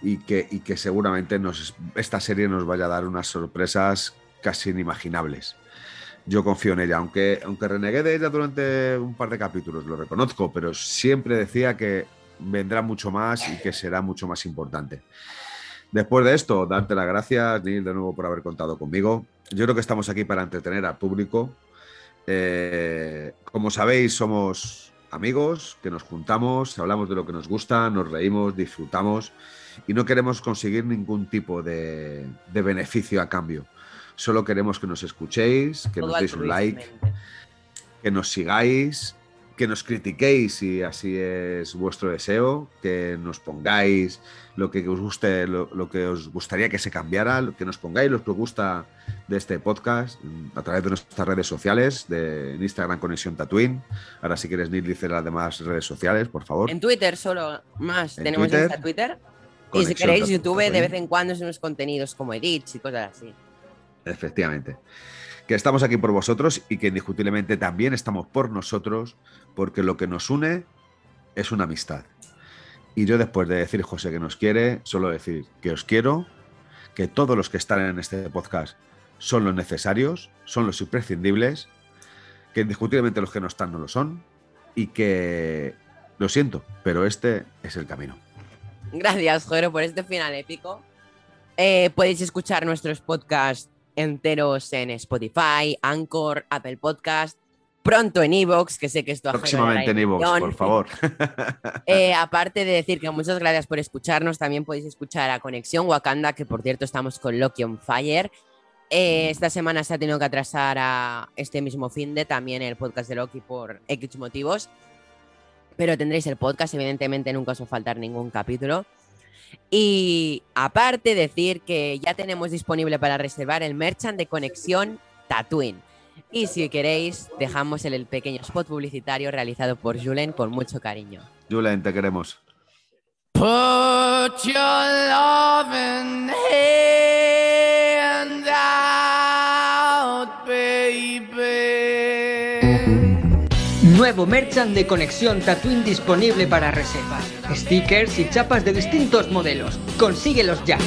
y que, seguramente esta serie nos vaya a dar unas sorpresas casi inimaginables. Yo confío en ella, aunque, aunque renegué de ella durante un par de capítulos, lo reconozco, pero siempre decía que vendrá mucho más y que será mucho más importante. Después de esto, darte las gracias, Neil, de nuevo por haber contado conmigo. Yo creo que estamos aquí para entretener al público. Eh, como sabéis, somos amigos que nos juntamos, hablamos de lo que nos gusta, nos reímos, disfrutamos y no queremos conseguir ningún tipo de, de beneficio a cambio. Solo queremos que nos escuchéis, que todo nos deis un like, que nos sigáis, que nos critiquéis si así es vuestro deseo, que nos pongáis lo que os guste, lo, lo que os gustaría que se cambiara, lo que nos pongáis lo que os gusta de este podcast a través de nuestras redes sociales, de en Instagram Conexión Tatooine. Ahora si quieres, Neil, dice las demás redes sociales, por favor. En Twitter solo más. En Tenemos Twitter, Insta, Twitter. Y si queréis YouTube, de vez en cuando son unos contenidos como edits y cosas así. Efectivamente. Que estamos aquí por vosotros y que indiscutiblemente también estamos por nosotros, porque lo que nos une es una amistad. Y yo después de decir José que nos quiere, solo decir que os quiero, que todos los que están en este podcast son los necesarios, son los imprescindibles, que indiscutiblemente los que no están no lo son y que lo siento, pero este es el camino. Gracias, Jero, por este final épico. Eh, podéis escuchar nuestros podcasts enteros en Spotify, Anchor, Apple Podcast, pronto en Evox, que sé que esto Próximamente en ilusión. por favor. Eh, aparte de decir que muchas gracias por escucharnos, también podéis escuchar a Conexión Wakanda, que por cierto estamos con Loki on Fire. Eh, esta semana se ha tenido que atrasar a este mismo fin de también el podcast de Loki por X motivos. Pero tendréis el podcast, evidentemente nunca os va a faltar ningún capítulo. Y aparte decir que ya tenemos disponible para reservar el merchant de Conexión Tatooine. Y si queréis, dejamos el, pequeño spot publicitario realizado por Julen con mucho cariño. Julen, te queremos. Put your loving hand Nuevo merchant de conexión Tatooine disponible para reservas. Stickers y chapas de distintos modelos. Consíguelos ya.